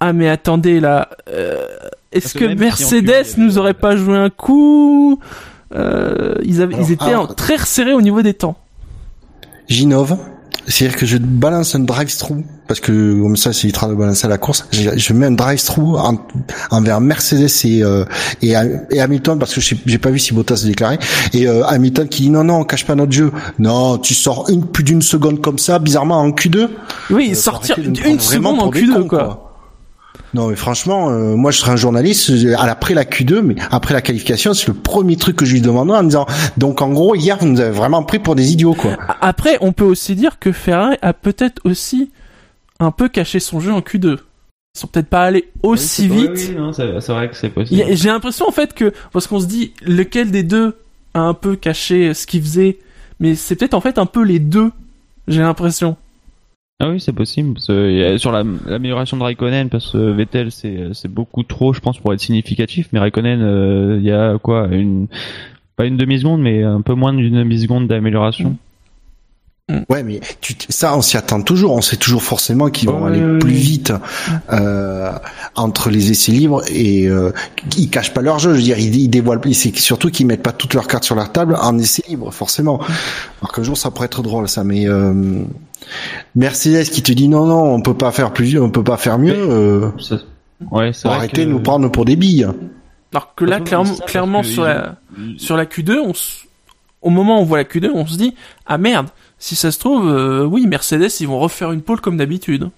ah mais attendez là, euh, est-ce que si Mercedes Q1, il y avait- nous aurait pas joué un coup? Euh, ils, avaient, Alors, ils étaient très resserrés au niveau des temps. Ginov, C'est-à-dire que je balance un drive-through, parce que comme ça, c'est train de balancer à la course. Je, mets un drive-through en, envers Mercedes et, euh, et, et, Hamilton, parce que j'ai pas vu si Bottas se déclarait. Et euh, Hamilton qui dit non, non, cache pas notre jeu. Non, tu sors une plus d'une seconde comme ça, bizarrement en Q2. Oui, euh, sortir une seconde en Q2, quoi. Non mais franchement, euh, moi je serais un journaliste après la Q2, mais après la qualification, c'est le premier truc que je lui demande en me disant. Donc en gros hier vous nous avez vraiment pris pour des idiots quoi. Après on peut aussi dire que Ferrari a peut-être aussi un peu caché son jeu en Q2. Ils sont peut-être pas allés aussi vite. Oui, c'est vrai que c'est possible. J'ai l'impression en fait que parce qu'on se dit lequel des deux a un peu caché ce qu'il faisait, mais c'est peut-être en fait un peu les deux. J'ai l'impression. Ah oui, c'est possible. sur l'amélioration de Raikkonen, parce que Vettel, c'est beaucoup trop, je pense, pour être significatif. Mais Raikkonen, euh, il y a quoi une pas une demi seconde, mais un peu moins d'une demi seconde d'amélioration. Mm. Ouais, mais tu, ça, on s'y attend toujours. On sait toujours forcément qu'ils vont aller plus vite euh, entre les essais libres et euh, ils cachent pas leur jeu. Je veux dire, ils, ils dévoilent. C'est surtout qu'ils mettent pas toutes leurs cartes sur la table en essais libres, forcément. Alors qu'un jour, ça pourrait être drôle, ça. Mais euh, Mercedes qui te dit non, non, on peut pas faire plus, on peut pas faire mieux. Euh, ouais, c'est arrêter de nous prendre pour des billes. Alors que là, clairement, clairement sur la sur la Q2, on au moment où on voit la Q2, on se dit ah merde si ça se trouve, euh, oui, Mercedes, ils vont refaire une pole comme d'habitude.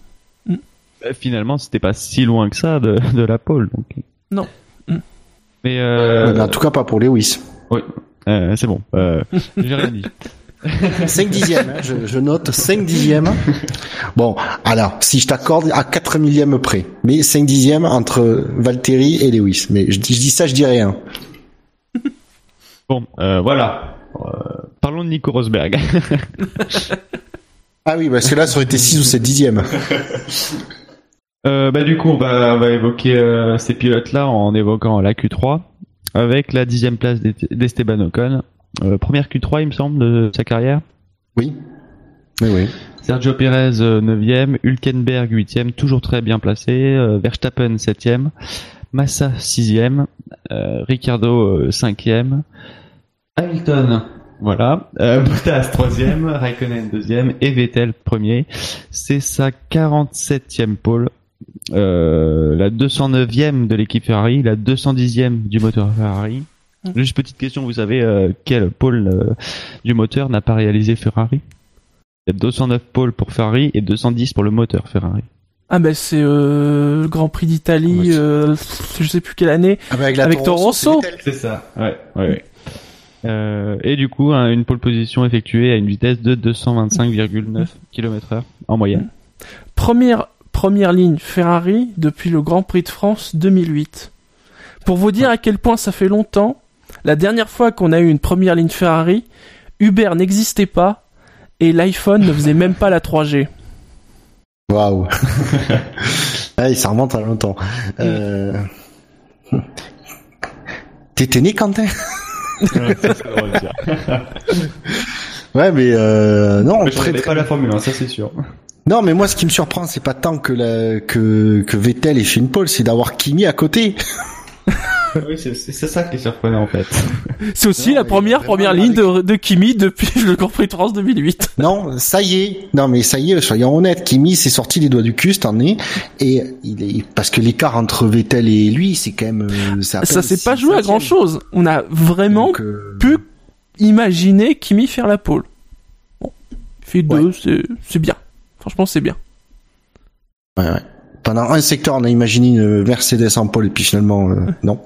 Mm. Bah, finalement, c'était pas si loin que ça de, la pole. Donc. Non. Mm. Mais euh... en tout cas, pas pour Lewis. Oui, euh, c'est bon. Euh, j'ai rien dit. 5 dixièmes, hein, je, note 5 dixièmes. Bon, alors, si je t'accorde à 4 millièmes près, mais 5 dixièmes entre Valtteri et Lewis. Mais je, je dis ça, je dis rien. Bon, euh, voilà. Euh, parlons de Nico Rosberg. ah oui, parce que là, ça aurait été 6 ou 7 dixièmes. Euh, bah du coup, on va, évoquer ces pilotes-là en évoquant la Q3 avec la dixième place d'Esteban Ocon. Première Q3, il me semble, de sa carrière. Oui. Oui, oui. Sergio Perez 9e, Hülkenberg 8e, toujours très bien placé, Verstappen 7e, Massa 6e, Ricardo 5e, Hamilton, voilà. Euh, Bottas troisième, Raikkonen deuxième et Vettel premier. C'est sa 47e pole. Euh, la 209e de l'équipe Ferrari, la 210e du moteur Ferrari. Mm. Juste petite question, vous savez euh, quel pole euh, du moteur n'a pas réalisé Ferrari? Il y a 209 pôles pour Ferrari et 210 pour le moteur Ferrari. Ah ben c'est euh, le Grand Prix d'Italie, euh, je sais plus quelle année, ah, avec, avec Toro Rosso. C'est ça, ouais, ouais. ouais. Euh, et du coup, une pole position effectuée à une vitesse de 225,9 km/h en moyenne. Première, première ligne Ferrari depuis le Grand Prix de France 2008. Pour vous dire à quel point ça fait longtemps, la dernière fois qu'on a eu une première ligne Ferrari, Uber n'existait pas et l'iPhone ne faisait même pas la 3G. Waouh Ça remonte à longtemps. Euh... T'étais né, Quentin? Ouais, mais euh, non. Mais je pas la Formule 1, ça c'est sûr. Non, mais moi, ce qui me surprend, c'est pas tant que la, que que Vettel ait fait une pole, c'est d'avoir Kimi à côté. oui, c'est ça qui est surprenant en fait. C'est aussi la première première ligne de, de, Kimi depuis le Grand Prix de France 2008. Non, ça y est. Non, mais ça y est, soyons honnêtes. Kimi s'est sorti les doigts du cul cette année et il est parce que l'écart entre Vettel et lui, c'est quand même euh, ça. Ça s'est pas joué à grand chose. On a vraiment euh, pu imaginer Kimi faire la pole. Bon, fait deux, c'est bien. Franchement, c'est bien. Ouais, ouais pendant un secteur, on a imaginé une Mercedes en pole et puis finalement, euh, non.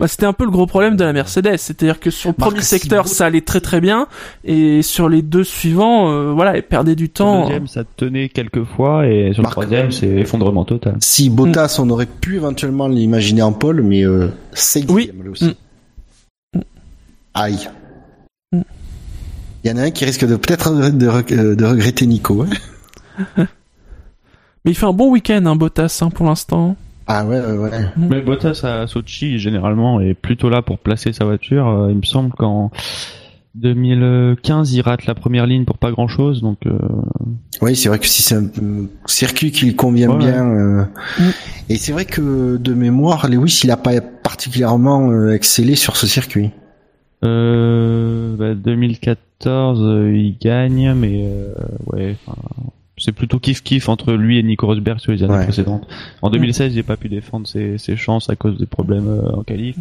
Bah, c'était un peu le gros problème de la Mercedes, c'est-à-dire que sur le premier secteur, ça allait très très bien, et sur les deux suivants, euh, voilà, elle perdait du temps. Sur le deuxième, ça tenait quelques fois, et sur le troisième, c'est effondrement total. Si Bottas, on aurait pu éventuellement l'imaginer en pole, mais euh, c'est oui. aussi. Mm. Aïe. Mm. Il y en a un qui risque de peut-être de, de, regretter Nico. Hein Mais il fait un bon week-end, hein, Bottas, hein, pour l'instant. Ah ouais, ouais. Mm. Mais Bottas à Sochi, généralement, est plutôt là pour placer sa voiture. Euh, il me semble qu'en 2015, il rate la première ligne pour pas grand-chose, donc... Euh... Oui, c'est vrai que si c'est un circuit qui lui convient bien... Euh... Et c'est vrai que, de mémoire, Lewis, il a pas particulièrement euh, excellé sur ce circuit. Euh, bah, 2014, euh, il gagne, mais euh, ouais, c'est plutôt kiff kiff entre lui et Nico Rosberg sur les années Ouais. précédentes. En 2016, j'ai pas pu défendre ses, ses chances à cause des problèmes euh, en qualif.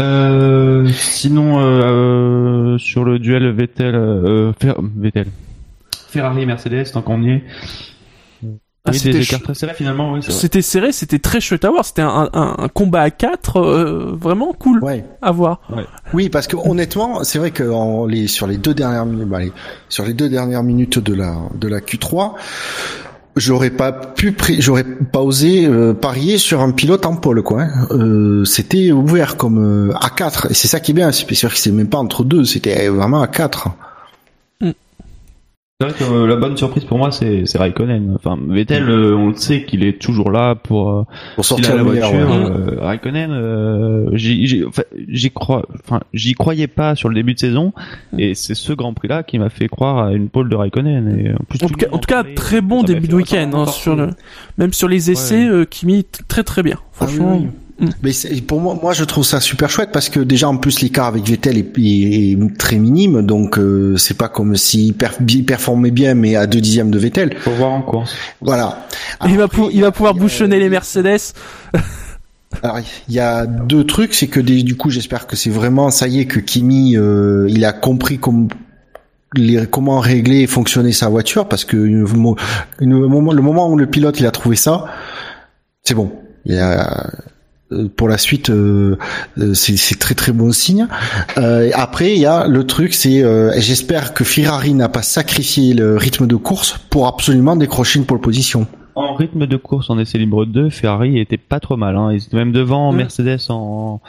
Euh, sinon, euh, euh, sur le duel Vettel, euh, Fer- Vettel, Ferrari Mercedes, tant qu'on y est. Ah, oui, c'était ch- très finalement, oui, vrai. C'était serré, c'était très chouette à voir. C'était un, un, un combat à 4 vraiment cool Ouais. à voir. Oui, parce que honnêtement, c'est vrai que en les, sur les deux dernières minutes, bah, allez, sur les deux dernières minutes de la de la Q3, j'aurais pas pu, j'aurais pas osé euh, parier sur un pilote en pôle, quoi. hein. Euh, c'était ouvert comme euh, à 4 et c'est ça qui est bien. C'est sûr que c'est même pas entre deux, c'était vraiment à 4 C'est vrai que euh, la bonne surprise pour moi, c'est c'est Raikkonen. Enfin, Vettel, euh, on le sait qu'il est toujours là pour euh, pour sortir a la voiture. ouais. euh, Raikkonen, euh, j'y j'y- enfin, j'y crois, enfin, j'y croyais pas sur le début de saison, et c'est ce Grand Prix-là qui m'a fait croire à une pole de Raikkonen. Et en, plus, En tout cas, en tout cas, très bon début de week-end hein, sur le, même sur les essais, Ouais. euh, Kimi très très bien. Ah oui, Franchement, oui. Mais c'est- pour moi, moi, je trouve ça super chouette parce que déjà en plus l'écart avec Vettel est, est- est très minime, donc euh, c'est pas comme s'il per- il performait bien, mais à deux dixièmes de Vettel. Faut voir en course. Voilà. il va Après, il va pouvoir bouchonner les Mercedes. Alors, il y a deux trucs, c'est que des- du coup, j'espère que c'est vraiment ça y est que Kimi, euh, il a compris comme les- comment régler et fonctionner sa voiture, parce que une- une- le moment, le moment où le pilote il a trouvé ça, c'est bon. Il y a, euh, pour la suite, euh, euh, c'est très très bon signe. Euh, après, il y a le truc, c'est euh, j'espère que Ferrari n'a pas sacrifié le rythme de course pour absolument décrocher une pole position. En rythme de course en essai libre 2, Ferrari était pas trop mal. Hein. Ils étaient même devant Mm. Mercedes en,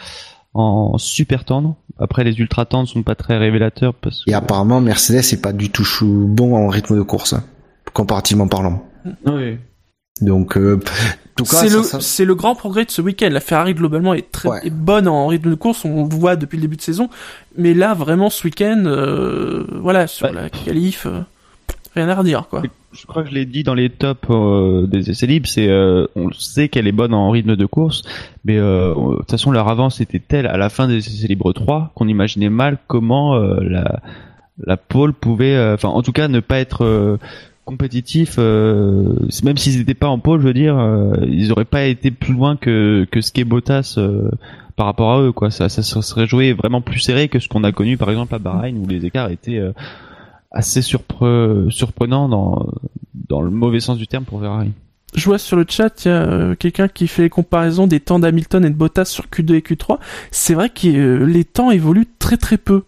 en super tendre. Après, les ultra tendres sont pas très révélateurs parce que Et apparemment, Mercedes est pas du tout bon en rythme de course, hein, comparativement parlant. Oui. Donc, euh, en tout cas, C'est ça- le, ça- c'est le grand progrès de ce week-end. La Ferrari globalement est très Ouais. est bonne en rythme de course. On le voit depuis le début de saison. Mais là, vraiment, ce week-end, euh, voilà, sur Ouais. la qualif, euh, rien à redire, quoi. Je crois que je l'ai dit dans les tops euh, des essais libres, c'est euh, on sait qu'elle est bonne en rythme de course, mais euh, de toute façon leur avance était telle à la fin des essais libres 3 qu'on imaginait mal comment euh, la la pole pouvait, euh, enfin en tout cas ne pas être euh, compétitif, euh, même s'ils n'étaient pas en pole, je veux dire, euh, ils auraient pas été plus loin que que ce qu'est Bottas euh, par rapport à eux, quoi. Ça, ça se serait joué vraiment plus serré que ce qu'on a connu par exemple à Bahreïn où les écarts étaient euh, assez surpre- surprenants dans dans le mauvais sens du terme pour Ferrari. Je vois sur le chat, il y a euh, quelqu'un qui fait les comparaisons des temps d'Hamilton et de Bottas sur Q2 et Q3. C'est vrai que euh, les temps évoluent très très peu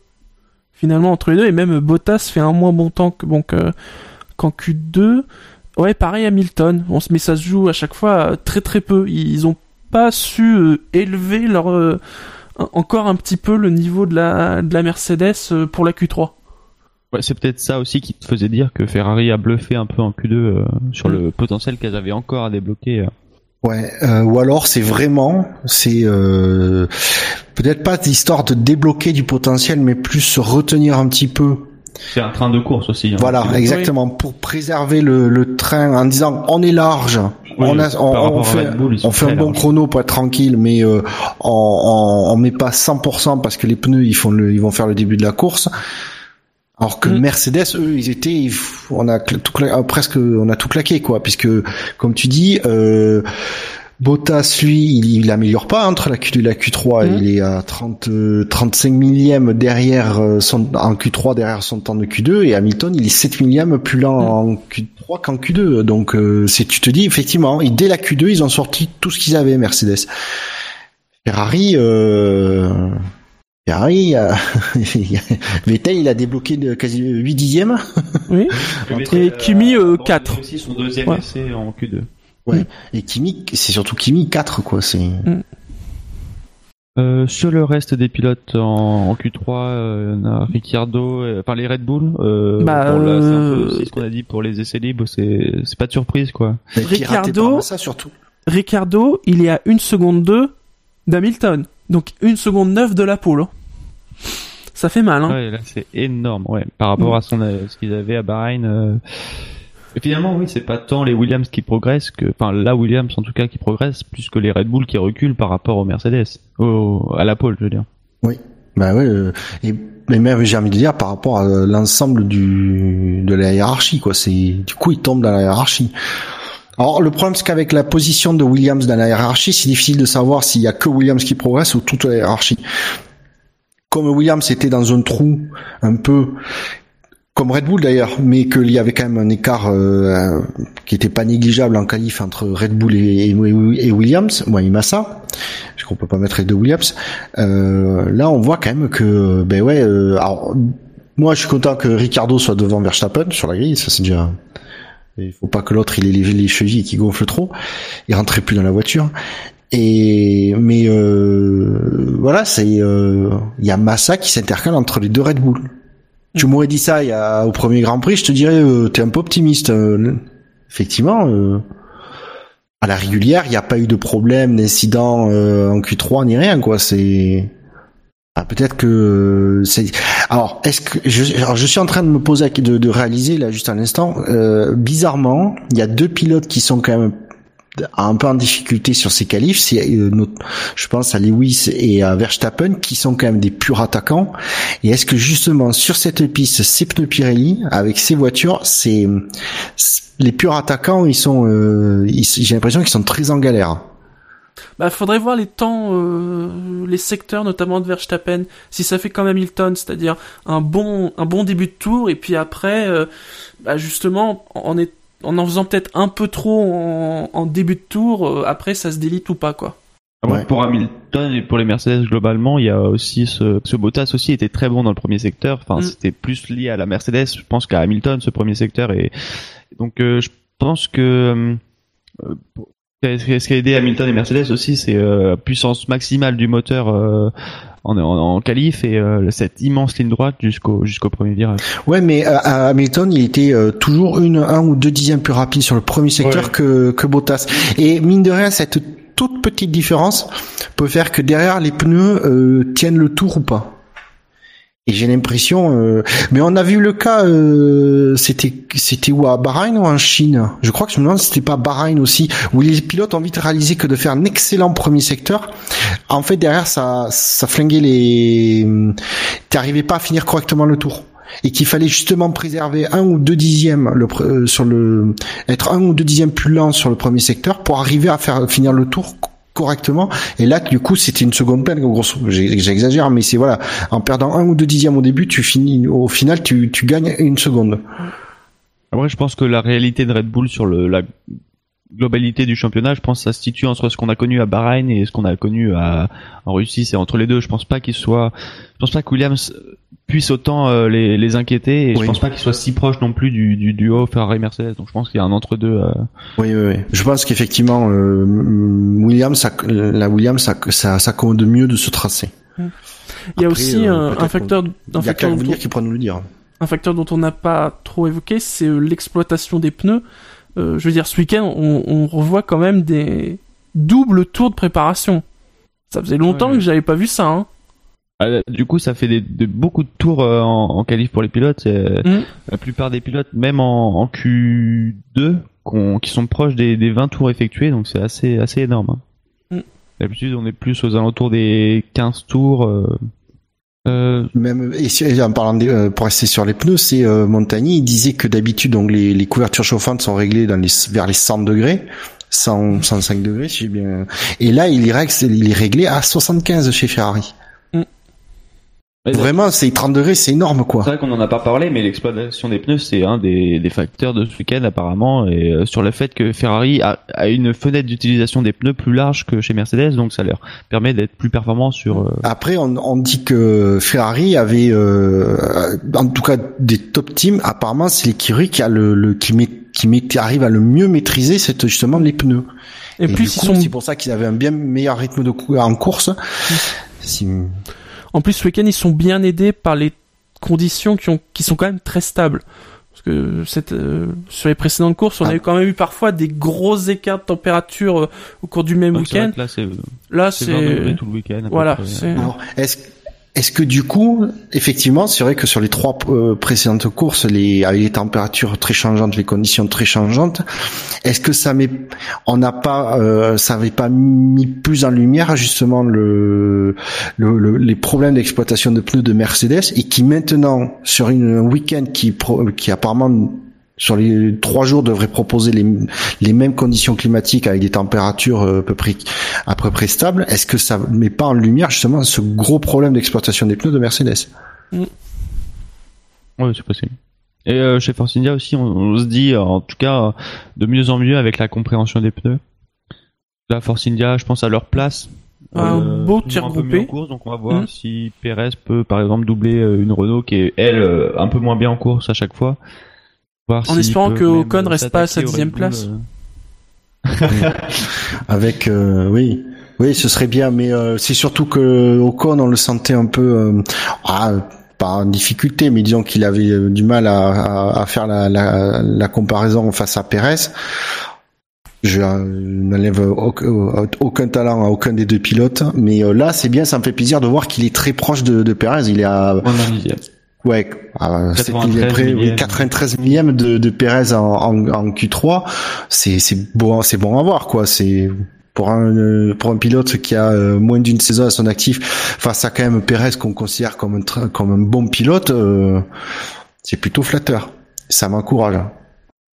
finalement entre les deux et même Bottas fait un moins bon temps que bon que- qu'en Q2. Ouais, pareil Hamilton. On se mais ça se joue à chaque fois euh, très très peu. Ils ont pas su euh, élever leur euh, encore un petit peu le niveau de la de la Mercedes euh, pour la Q3. Ouais, c'est peut-être ça aussi qui te faisait dire que Ferrari a bluffé un peu en Q2 euh, sur Mm. le potentiel qu'elles avaient encore à débloquer. euh. ouais. euh, ou alors, c'est vraiment, c'est euh, peut-être pas l'histoire de débloquer du potentiel, mais plus se retenir un petit peu. C'est un train de course aussi. hein. Voilà, exactement, pour préserver le, le train en disant on est large, Oui, on, a, on, on fait, Bull, on fait un bon chrono pour être tranquille, mais euh, on, on, on met pas 100% parce que les pneus ils font le, ils vont faire le début de la course. Alors que Mm. Mercedes, eux, ils étaient, ils- on a tout euh, presque, on a tout claqué quoi, puisque comme tu dis, euh, Bottas lui, il, il améliore pas entre la Q2 et la Q3, Mm. il est à 30, euh, 35 millièmes derrière euh, son, en Q3 derrière son temps de Q2 et Hamilton il est 7 millièmes plus lent en Q3 qu'en Q2. Donc euh, c'est tu te dis effectivement, et dès la Q2 ils ont sorti tout ce qu'ils avaient Mercedes. Ferrari, euh, Ferrari, euh, Vettel il a débloqué de quasi 8 dixièmes. Oui. Et Kimi, euh, quatre. aussi son deuxième Ouais. essai en Q2. Et Kimi, c'est surtout Kimi 4 quoi. C'est Euh, sur le reste des pilotes en, en Q3, euh, on a Ricciardo, euh, enfin les Red Bull. Euh, Bah, bon, là, c'est un peu euh, aussi ce qu'on a dit pour les essais libres, c'est c'est pas de surprise quoi. Par ça surtout. Ricardo, il est à 1 seconde 2 d'Hamilton. Donc 1 seconde 9 de la pole. hein. Ça fait mal, hein. Ouais, là c'est énorme, ouais, par rapport Mm. à son euh, ce qu'ils avaient à Bahreïn. Et finalement, oui, c'est pas tant les Williams qui progressent que, enfin, la Williams en tout cas qui progresse, plus que les Red Bull qui reculent par rapport aux Mercedes, à la pole, je veux dire. Oui. Bah ouais. euh, et mais même j'ai envie de dire par rapport à l'ensemble du de la hiérarchie quoi. C'est du coup ils tombent dans la hiérarchie. Alors le problème c'est qu'avec la position de Williams dans la hiérarchie, c'est difficile de savoir s'il y a que Williams qui progresse ou toute la hiérarchie. Comme Williams était dans un trou un peu comme Red Bull d'ailleurs, mais qu'il y avait quand même un écart euh, qui était pas négligeable en qualif entre Red Bull et, Williams, moi et Massa, parce qu'on peut pas mettre les deux Williams. Euh, là, on voit quand même que, ben ouais, euh, alors moi je suis content que Ricardo soit devant Verstappen sur la grille, ça c'est déjà. Il faut pas que l'autre il ait les, les chevilles qui gonflent trop, il rentrait plus dans la voiture. Et mais euh, voilà, c'est il y a Massa qui s'intercale entre les deux Red Bull. Tu m'aurais dit ça il y a, au premier Grand Prix, je te dirais, euh, t'es un peu optimiste. Euh, effectivement, euh, à la régulière, il n'y a pas eu de problème, d'incident euh, en Q3 ni rien, quoi. C'est ah, peut-être que c'est. Alors, est-ce que je, alors, je suis en train de me poser de, de réaliser là juste un instant. Euh, bizarrement, il y a deux pilotes qui sont quand même un peu en difficulté sur ces qualifs, c'est euh, je pense à Lewis et à Verstappen qui sont quand même des purs attaquants. Et est-ce que justement sur cette piste, ces pneus Pirelli avec ces voitures, c'est les purs attaquants, ils sont, euh, j'ai l'impression qu'ils sont très en galère. Bah, faudrait voir les temps, euh, les secteurs notamment de Verstappen, si ça fait comme Hamilton, c'est-à-dire un bon, un bon début de tour et puis après, euh, bah, justement, en, est, en en faisant peut-être un peu trop en, en début de tour, euh, après ça se délite ou pas quoi. Ah Ouais. Pour Hamilton et pour les Mercedes globalement, il y a aussi ce, ce Bottas aussi était très bon dans le premier secteur. Enfin, Mm. c'était plus lié à la Mercedes, je pense qu'à Hamilton ce premier secteur. Et donc, euh, je pense que euh, pour- ce qui a aidé Hamilton et Mercedes aussi, c'est euh, la puissance maximale du moteur euh, en, en, en qualif et euh, cette immense ligne droite jusqu'au jusqu'au premier virage. Ouais, mais euh, à Hamilton, il était euh, toujours une, un ou deux dixièmes plus rapide sur le premier secteur Ouais. que, que Bottas. Et mine de rien, cette toute petite différence peut faire que derrière les pneus euh, tiennent le tour ou pas. Et j'ai l'impression, euh, mais on a vu le cas, euh, c'était c'était où à Bahreïn ou en Chine? Je crois que je me demande si c'était pas Bahreïn aussi, où les pilotes ont vite réalisé que de faire un excellent premier secteur, en fait derrière ça ça flinguait les, t'arrivais pas à finir correctement le tour. Et qu'il fallait justement préserver un ou deux dixièmes le, euh, sur le être un ou deux dixièmes plus lent sur le premier secteur pour arriver à faire finir le tour correctement et là du coup c'était une seconde peine j'exagère mais c'est voilà en perdant un ou deux dixièmes au début tu finis au final tu, tu gagnes une seconde Après, je pense que la réalité de Red Bull sur la globalité du championnat, je pense que ça se situe entre ce qu'on a connu à Bahreïn et ce qu'on a connu à, en Russie. C'est entre les deux. Je pense pas qu'il soit, je pense pas que Williams puisse autant euh, les, les inquiéter et je Oui. pense pas qu'il soit si proche non plus du, du duo Ferrari-Mercedes. Donc je pense qu'il y a un entre-deux. euh, oui oui, oui. je pense qu'effectivement euh, Williams ça, la Williams ça, ça, ça commande mieux de ce tracé Il y a Après, aussi euh, un, un facteur, un il y a qu'à facteur, dont, qui pourra nous le dire un facteur dont on n'a pas trop évoqué, c'est euh, l'exploitation des pneus. Euh, je veux dire, ce week-end, on, on revoit quand même des doubles tours de préparation. Ça faisait longtemps Ouais. que j'avais pas vu ça. Hein. Ah, du coup, ça fait des, de- beaucoup de tours euh, en, en qualif pour les pilotes. Mhm. La plupart des pilotes, même en, en Q2, qu'on- qui sont proches des, des 20 tours effectués, donc c'est assez, assez énorme. hein. Mhm. D'habitude, on est plus aux alentours des 15 tours. euh, euh, Même et si- en parlant des, euh, pour rester sur les pneus, c'est euh, Montagny, il disait que d'habitude donc les, les couvertures chauffantes sont réglées dans les vers les 100 degrés, 100 105 degrés si j'ai bien. Et là, il est réglé, il est réglé à 75 chez Ferrari. Ouais, Vraiment, c'est 30 degrés, c'est énorme quoi. C'est vrai qu'on en a pas parlé, mais l'exploitation des pneus, c'est un des, des facteurs de ce week-end apparemment, et euh, sur le fait que Ferrari a, a une fenêtre d'utilisation des pneus plus large que chez Mercedes, donc ça leur permet d'être plus performants sur. euh, Après, on, on dit que Ferrari avait, euh, en tout cas des top teams. Apparemment, c'est l'écurie qui a le, le qui met qui met, qui arrive à le mieux maîtriser cette justement les pneus. Et, du plus, ils sont, c'est pour ça qu'ils avaient un bien meilleur rythme de cou- en course. Si- en plus, ce week-end, ils sont bien aidés par les conditions qui, ont, qui sont quand même très stables. Parce que cette, euh, sur les précédentes courses, on Ah. a eu quand même eu parfois des gros écarts de température euh, au cours du même week-end. Là, c'est Là, c'est 20 degrés c'est tout le week-end. voilà, est-ce est-ce que du coup, effectivement, c'est vrai que sur les trois euh, précédentes courses, les avec les températures très changeantes, les conditions très changeantes, est-ce que ça met, on n'a pas, euh, ça avait pas mis plus en lumière justement le, le, les problèmes d'exploitation de pneus de Mercedes et qui maintenant sur une, un week-end qui qui apparemment sur les trois jours devrait proposer les, les mêmes conditions climatiques avec des températures euh, à peu près à peu près stables. Est-ce que ça met pas en lumière justement ce gros problème d'exploitation des pneus de Mercedes? Mm. Oui, c'est possible. Et euh, chez Force India aussi, on, se dit, en tout cas, de mieux en mieux avec la compréhension des pneus. La Force India, je pense à leur place. Un euh, beau tir groupé. Course, donc on va voir mm. si Perez peut, par exemple, doubler une Renault qui est elle un peu moins bien en course à chaque fois en espérant que Ocon reste pas à sa dixième place. Euh. Avec, euh, oui. Oui, ce serait bien, mais euh, c'est surtout que Ocon, on le sentait un peu, ah, pas en difficulté, mais disons qu'il avait du mal à, faire la, la, comparaison face à Perez. Je n'enlève aucun, talent à aucun des deux pilotes, mais là, c'est bien, ça me fait plaisir de voir qu'il est très proche de, de Perez. Il est à Ouais, euh, 93 millième de, de Perez en, en, Q3, c'est c'est bon, c'est bon à voir quoi. C'est pour un pour un pilote qui a euh, moins d'une saison à son actif face à quand même Perez qu'on considère comme un comme un bon pilote, euh, c'est plutôt flatteur. Ça m'encourage.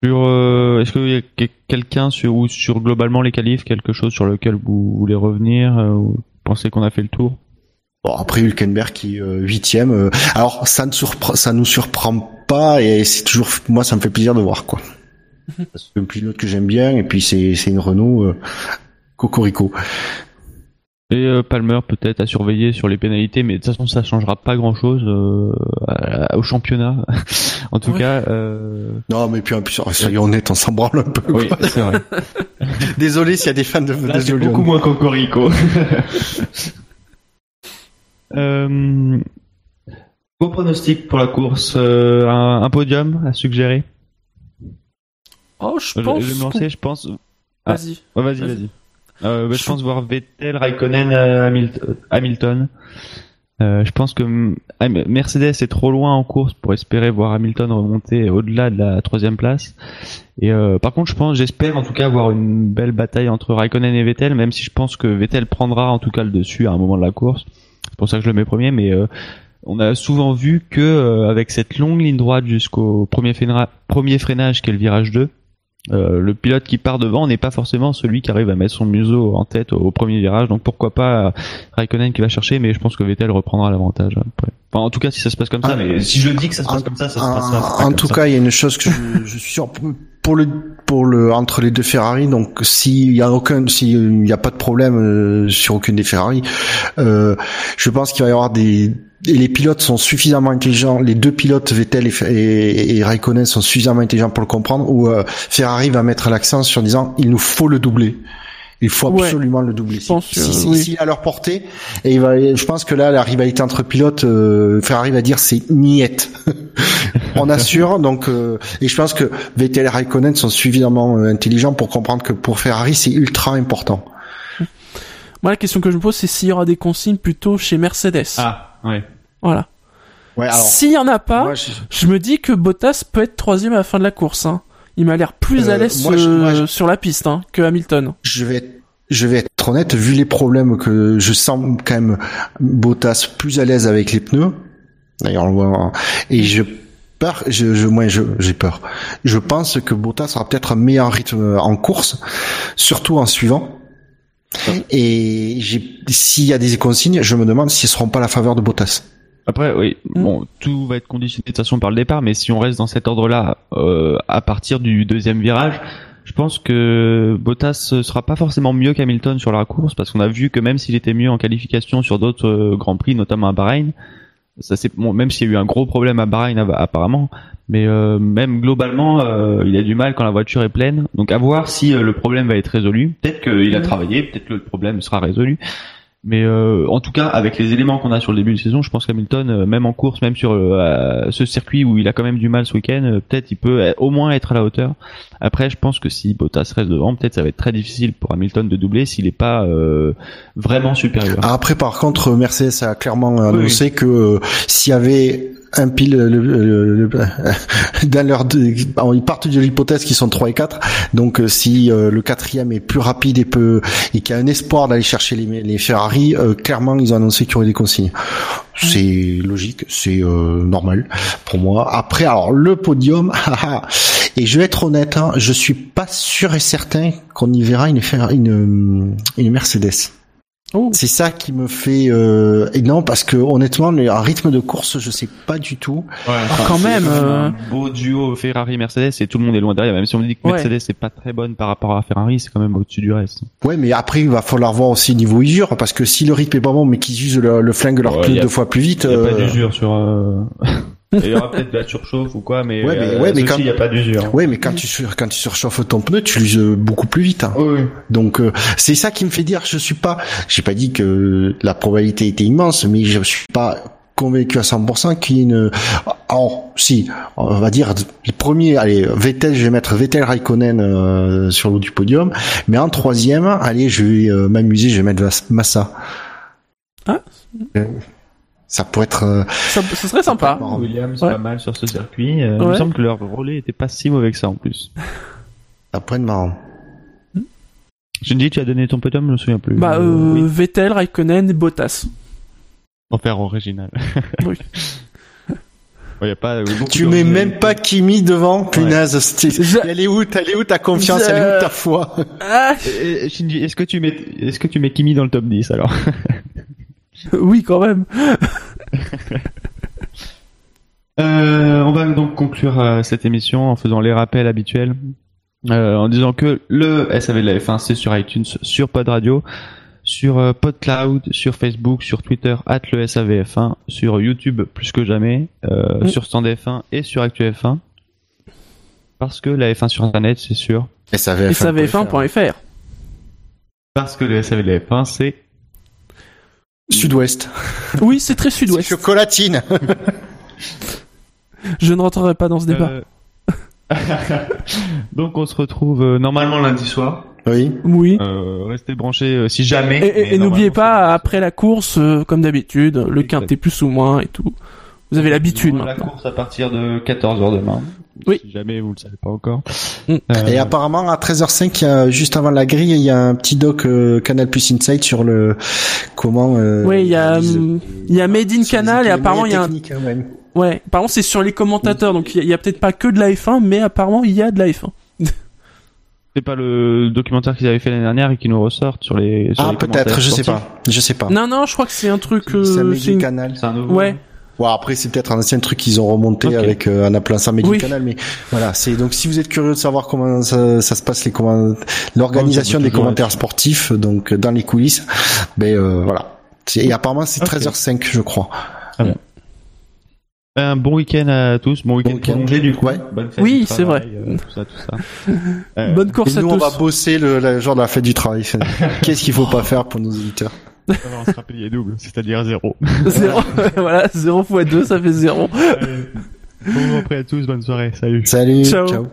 Sur, euh, est-ce qu'il y a quelqu'un sur ou sur globalement les qualifs, quelque chose sur lequel vous voulez revenir, ou pensez qu'on a fait le tour? Bon, après Hülkenberg qui est euh, huitième. Euh, alors ça ne surprend, ça nous surprend pas et c'est toujours moi ça me fait plaisir de voir quoi. C'est un pilote que j'aime bien et puis c'est c'est une Renault euh, cocorico. Et euh, Palmer peut-être à surveiller sur les pénalités, mais de toute façon ça changera pas grand-chose au championnat. en tout cas. Non, mais puis en plus, soyons honnêtes, on s'en branle un peu. Oui, c'est vrai. Désolé s'il y a des fans de. Là, c'est beaucoup moins cocorico. Euh, vos pronostics pour la course, euh, un, podium à suggérer Oh, je pense. Je, je, lancer, je pense. Ah. Vas-y. vas-y, vas-y. Euh, bah, je, pense voir Vettel, Raikkonen, euh, Hamilton. Je pense que Mercedes est trop loin en course pour espérer voir Hamilton remonter au-delà de la troisième place. Et par contre, je pense, j'espère en tout cas avoir une belle bataille entre Raikkonen et Vettel, même si je pense que Vettel prendra en tout cas le dessus à un moment de la course. C'est pour ça que je le mets premier, mais euh, on a souvent vu que euh, avec cette longue ligne droite jusqu'au premier, premier freinage qui est le virage 2, euh, le pilote qui part devant n'est pas forcément celui qui arrive à mettre son museau en tête au, premier virage. Donc pourquoi pas Raikkonen qui va chercher, mais je pense que Vettel reprendra l'avantage après. Enfin, en tout cas, si ça se passe comme ça, mais si je dis que ça se passe comme ça, ça se passera. En tout cas, il y a une chose que je, je suis sûr pour le pour le entre les deux Ferrari. Donc s'il y a aucun s'il n'y a pas de problème euh, sur aucune des Ferrari, euh, je pense qu'il va y avoir des les pilotes sont suffisamment intelligents, les deux pilotes Vettel et, Raikkonen sont suffisamment intelligents pour le comprendre, où euh, Ferrari va mettre l'accent sur disant il nous faut le doubler. Il faut absolument le doubler. Si, si, à leur portée, et il va, je pense que là, la rivalité entre pilotes, euh, Ferrari va dire c'est niette. On assure, donc, euh, et je pense que Vettel et Raikkonen sont suffisamment euh, intelligents pour comprendre que pour Ferrari, c'est ultra important. Moi, la question que je me pose, c'est s'il y aura des consignes plutôt chez Mercedes. Ah, ouais. Voilà. Ouais, S'il y en a pas, je... me dis que Bottas peut être troisième à la fin de la course. Hein. Il m'a l'air plus à l'aise sur la piste hein, que Hamilton. Je vais être je vais être honnête, vu les problèmes que je sens quand même Bottas plus à l'aise avec les pneus. D'ailleurs, on le voit. Et je peur, je, je moi, j'ai peur. Je pense que Bottas aura peut-être un meilleur rythme en course, surtout en suivant. Et s'il y a des consignes, je me demande s'ils seront pas à la faveur de Bottas. Après, oui, mm. bon, tout va être conditionné de toute façon par le départ, mais si on reste dans cet ordre-là, euh, à partir du deuxième virage, je pense que Bottas sera pas forcément mieux qu'Hamilton sur la course parce qu'on a vu que même s'il était mieux en qualification sur d'autres euh, grands prix, notamment à Bahreïn, ça c'est bon, même s'il y a eu un gros problème à Bahreïn apparemment, mais euh, même globalement, euh, il a du mal quand la voiture est pleine. Donc à voir si le problème va être résolu. Peut-être qu'il a travaillé, peut-être que le problème sera résolu. Mais euh, en tout cas, avec les éléments qu'on a sur le début de saison, je pense qu'Hamilton, euh, même en course, même sur euh, ce circuit où il a quand même du mal ce week-end, euh, peut-être il peut euh, au moins être à la hauteur. Après, je pense que si Bottas reste devant, peut-être ça va être très difficile pour Hamilton de doubler s'il n'est pas euh, vraiment supérieur. Après, par contre, Mercedes a clairement annoncé que s'il y avait un pile le, le- le- dans leur ils partent de l'hypothèse qu'ils sont 3 et 4 donc euh, si euh, le quatrième est plus rapide et peut et qu'il y a un espoir d'aller chercher les, les Ferrari euh, clairement ils ont annoncé qu'il y aurait des consignes. C'est logique c'est euh, normal pour moi. Après alors le podium haha. et je vais être honnête hein, je suis pas sûr et certain qu'on y verra une, une, une Mercedes Oh. c'est ça qui me fait euh, et non parce que honnêtement le un rythme de course je sais pas du tout. quand même, euh, beau duo Ferrari-Mercedes et tout le monde est loin derrière. Même si on me dit que Ouais. Mercedes c'est pas très bonne par rapport à Ferrari, c'est quand même au-dessus du reste. Ouais mais après il va falloir voir aussi niveau usure parce que si le rythme est pas bon mais qu'ils usent le, le flingue leur Ouais, pneu deux fois plus vite. Il y a pas euh, d'usure sur. Euh... il y aura peut-être de la surchauffe ou quoi, mais, Ouais, mais- euh, ouais, mais quand- il y a pas d'usure. Ouais mais quand tu sur- quand tu surchauffes ton pneu tu l'uses beaucoup plus vite. hein. Oui. Donc euh, c'est ça qui me fait dire je suis pas j'ai pas dit que la probabilité était immense mais je suis pas convaincu à 100% qu'il y ait une alors si on va dire le premier allez Vettel je vais mettre Vettel Raikkonen euh, sur le haut du podium mais en troisième allez je vais euh, m'amuser je vais mettre Vas- Massa Ah. Ça pourrait être euh, ça, ça serait sympa. Williams Ouais. pas mal sur ce circuit. Euh, Il Ouais. me semble que leur relais était pas si mauvais que ça en plus. ça pourrait être marrant Je me dis, tu as donné ton podium, je me souviens plus. Bah, Euh, oui. Vettel, Raikkonen et Bottas. Faire original. Oui. Il y a pas, beaucoup tu mets même pas Kimi devant punaise Je- elle est où elle est où ta confiance Je- elle est où ta foi? Ah, Shinji, est-ce que tu mets, est-ce que tu mets Kimi dans le top 10 alors? Oui, quand même. Euh, on va donc conclure euh, cette émission en faisant les rappels habituels, euh, en disant que le SAV de la F1 c'est sur iTunes, sur Pod Radio, sur euh, PodCloud, sur Facebook, sur Twitter at le SAVF1, sur YouTube plus que jamais, euh, Mm. sur Stand F1 et sur Actu F1. Parce que la F1 sur Internet c'est sûr. et ça va Et ça VF1.fr. Parce que le SAV de la F1 c'est Sud-Ouest Oui, c'est très sud-ouest. chocolatine Je ne rentrerai pas dans ce débat. Euh, Donc on se retrouve euh, normalement lundi soir. oui Oui. Euh, restez branchés euh, si jamais. Et, et- mais et n'oubliez pas, après la course, euh, comme d'habitude, le Exact. quintet plus ou moins et tout. Vous avez l'habitude La maintenant. course à partir de 14h demain. Oui. Si jamais vous le savez pas encore. Mm. Euh, Et apparemment à 13h05, il y a, juste avant la grille, il y a un petit doc euh, Canal Plus Insight sur le comment. Euh, Oui, il y a, il y a Made in Canal et apparemment il y a un, hein, ouais. ouais, apparemment c'est sur les commentateurs, donc il y a, peut-être pas que de la F1, mais apparemment il y a de la F1. C'est pas le documentaire qu'ils avaient fait l'année dernière et qui nous ressortent sur les. Sur Ah les peut-être, je sais pas, je sais pas. Non, non, je crois que c'est un truc, euh, c'est une- Canal. C'est un nouveau. ouais, Bon après c'est peut-être un ancien truc qu'ils ont remonté Ok. avec euh, un appelant ça Oui. du Canal, mais voilà c'est donc si vous êtes curieux de savoir comment ça, ça se passe les comment l'organisation peut des commentaires être. sportifs donc dans les coulisses, ben euh, voilà. Et apparemment c'est Ok. 13h05 je crois. Un bon week-end à tous. Bon week-end prolongé du coup. Ouais. Bonne fête Oui, c'est travail, euh, tout ça, tout ça. Euh, bonne Et course à nous on va tous. bosser le, le jour de la fête du travail. Qu'est-ce qu'il faut pas faire pour nos auditeurs? On va se rappeler double, c'est-à-dire zéro. Zéro, voilà, 0 x 2, ça fait 0. Allez. Bon après à tous, bonne soirée, salut. Salut, Ciao. ciao.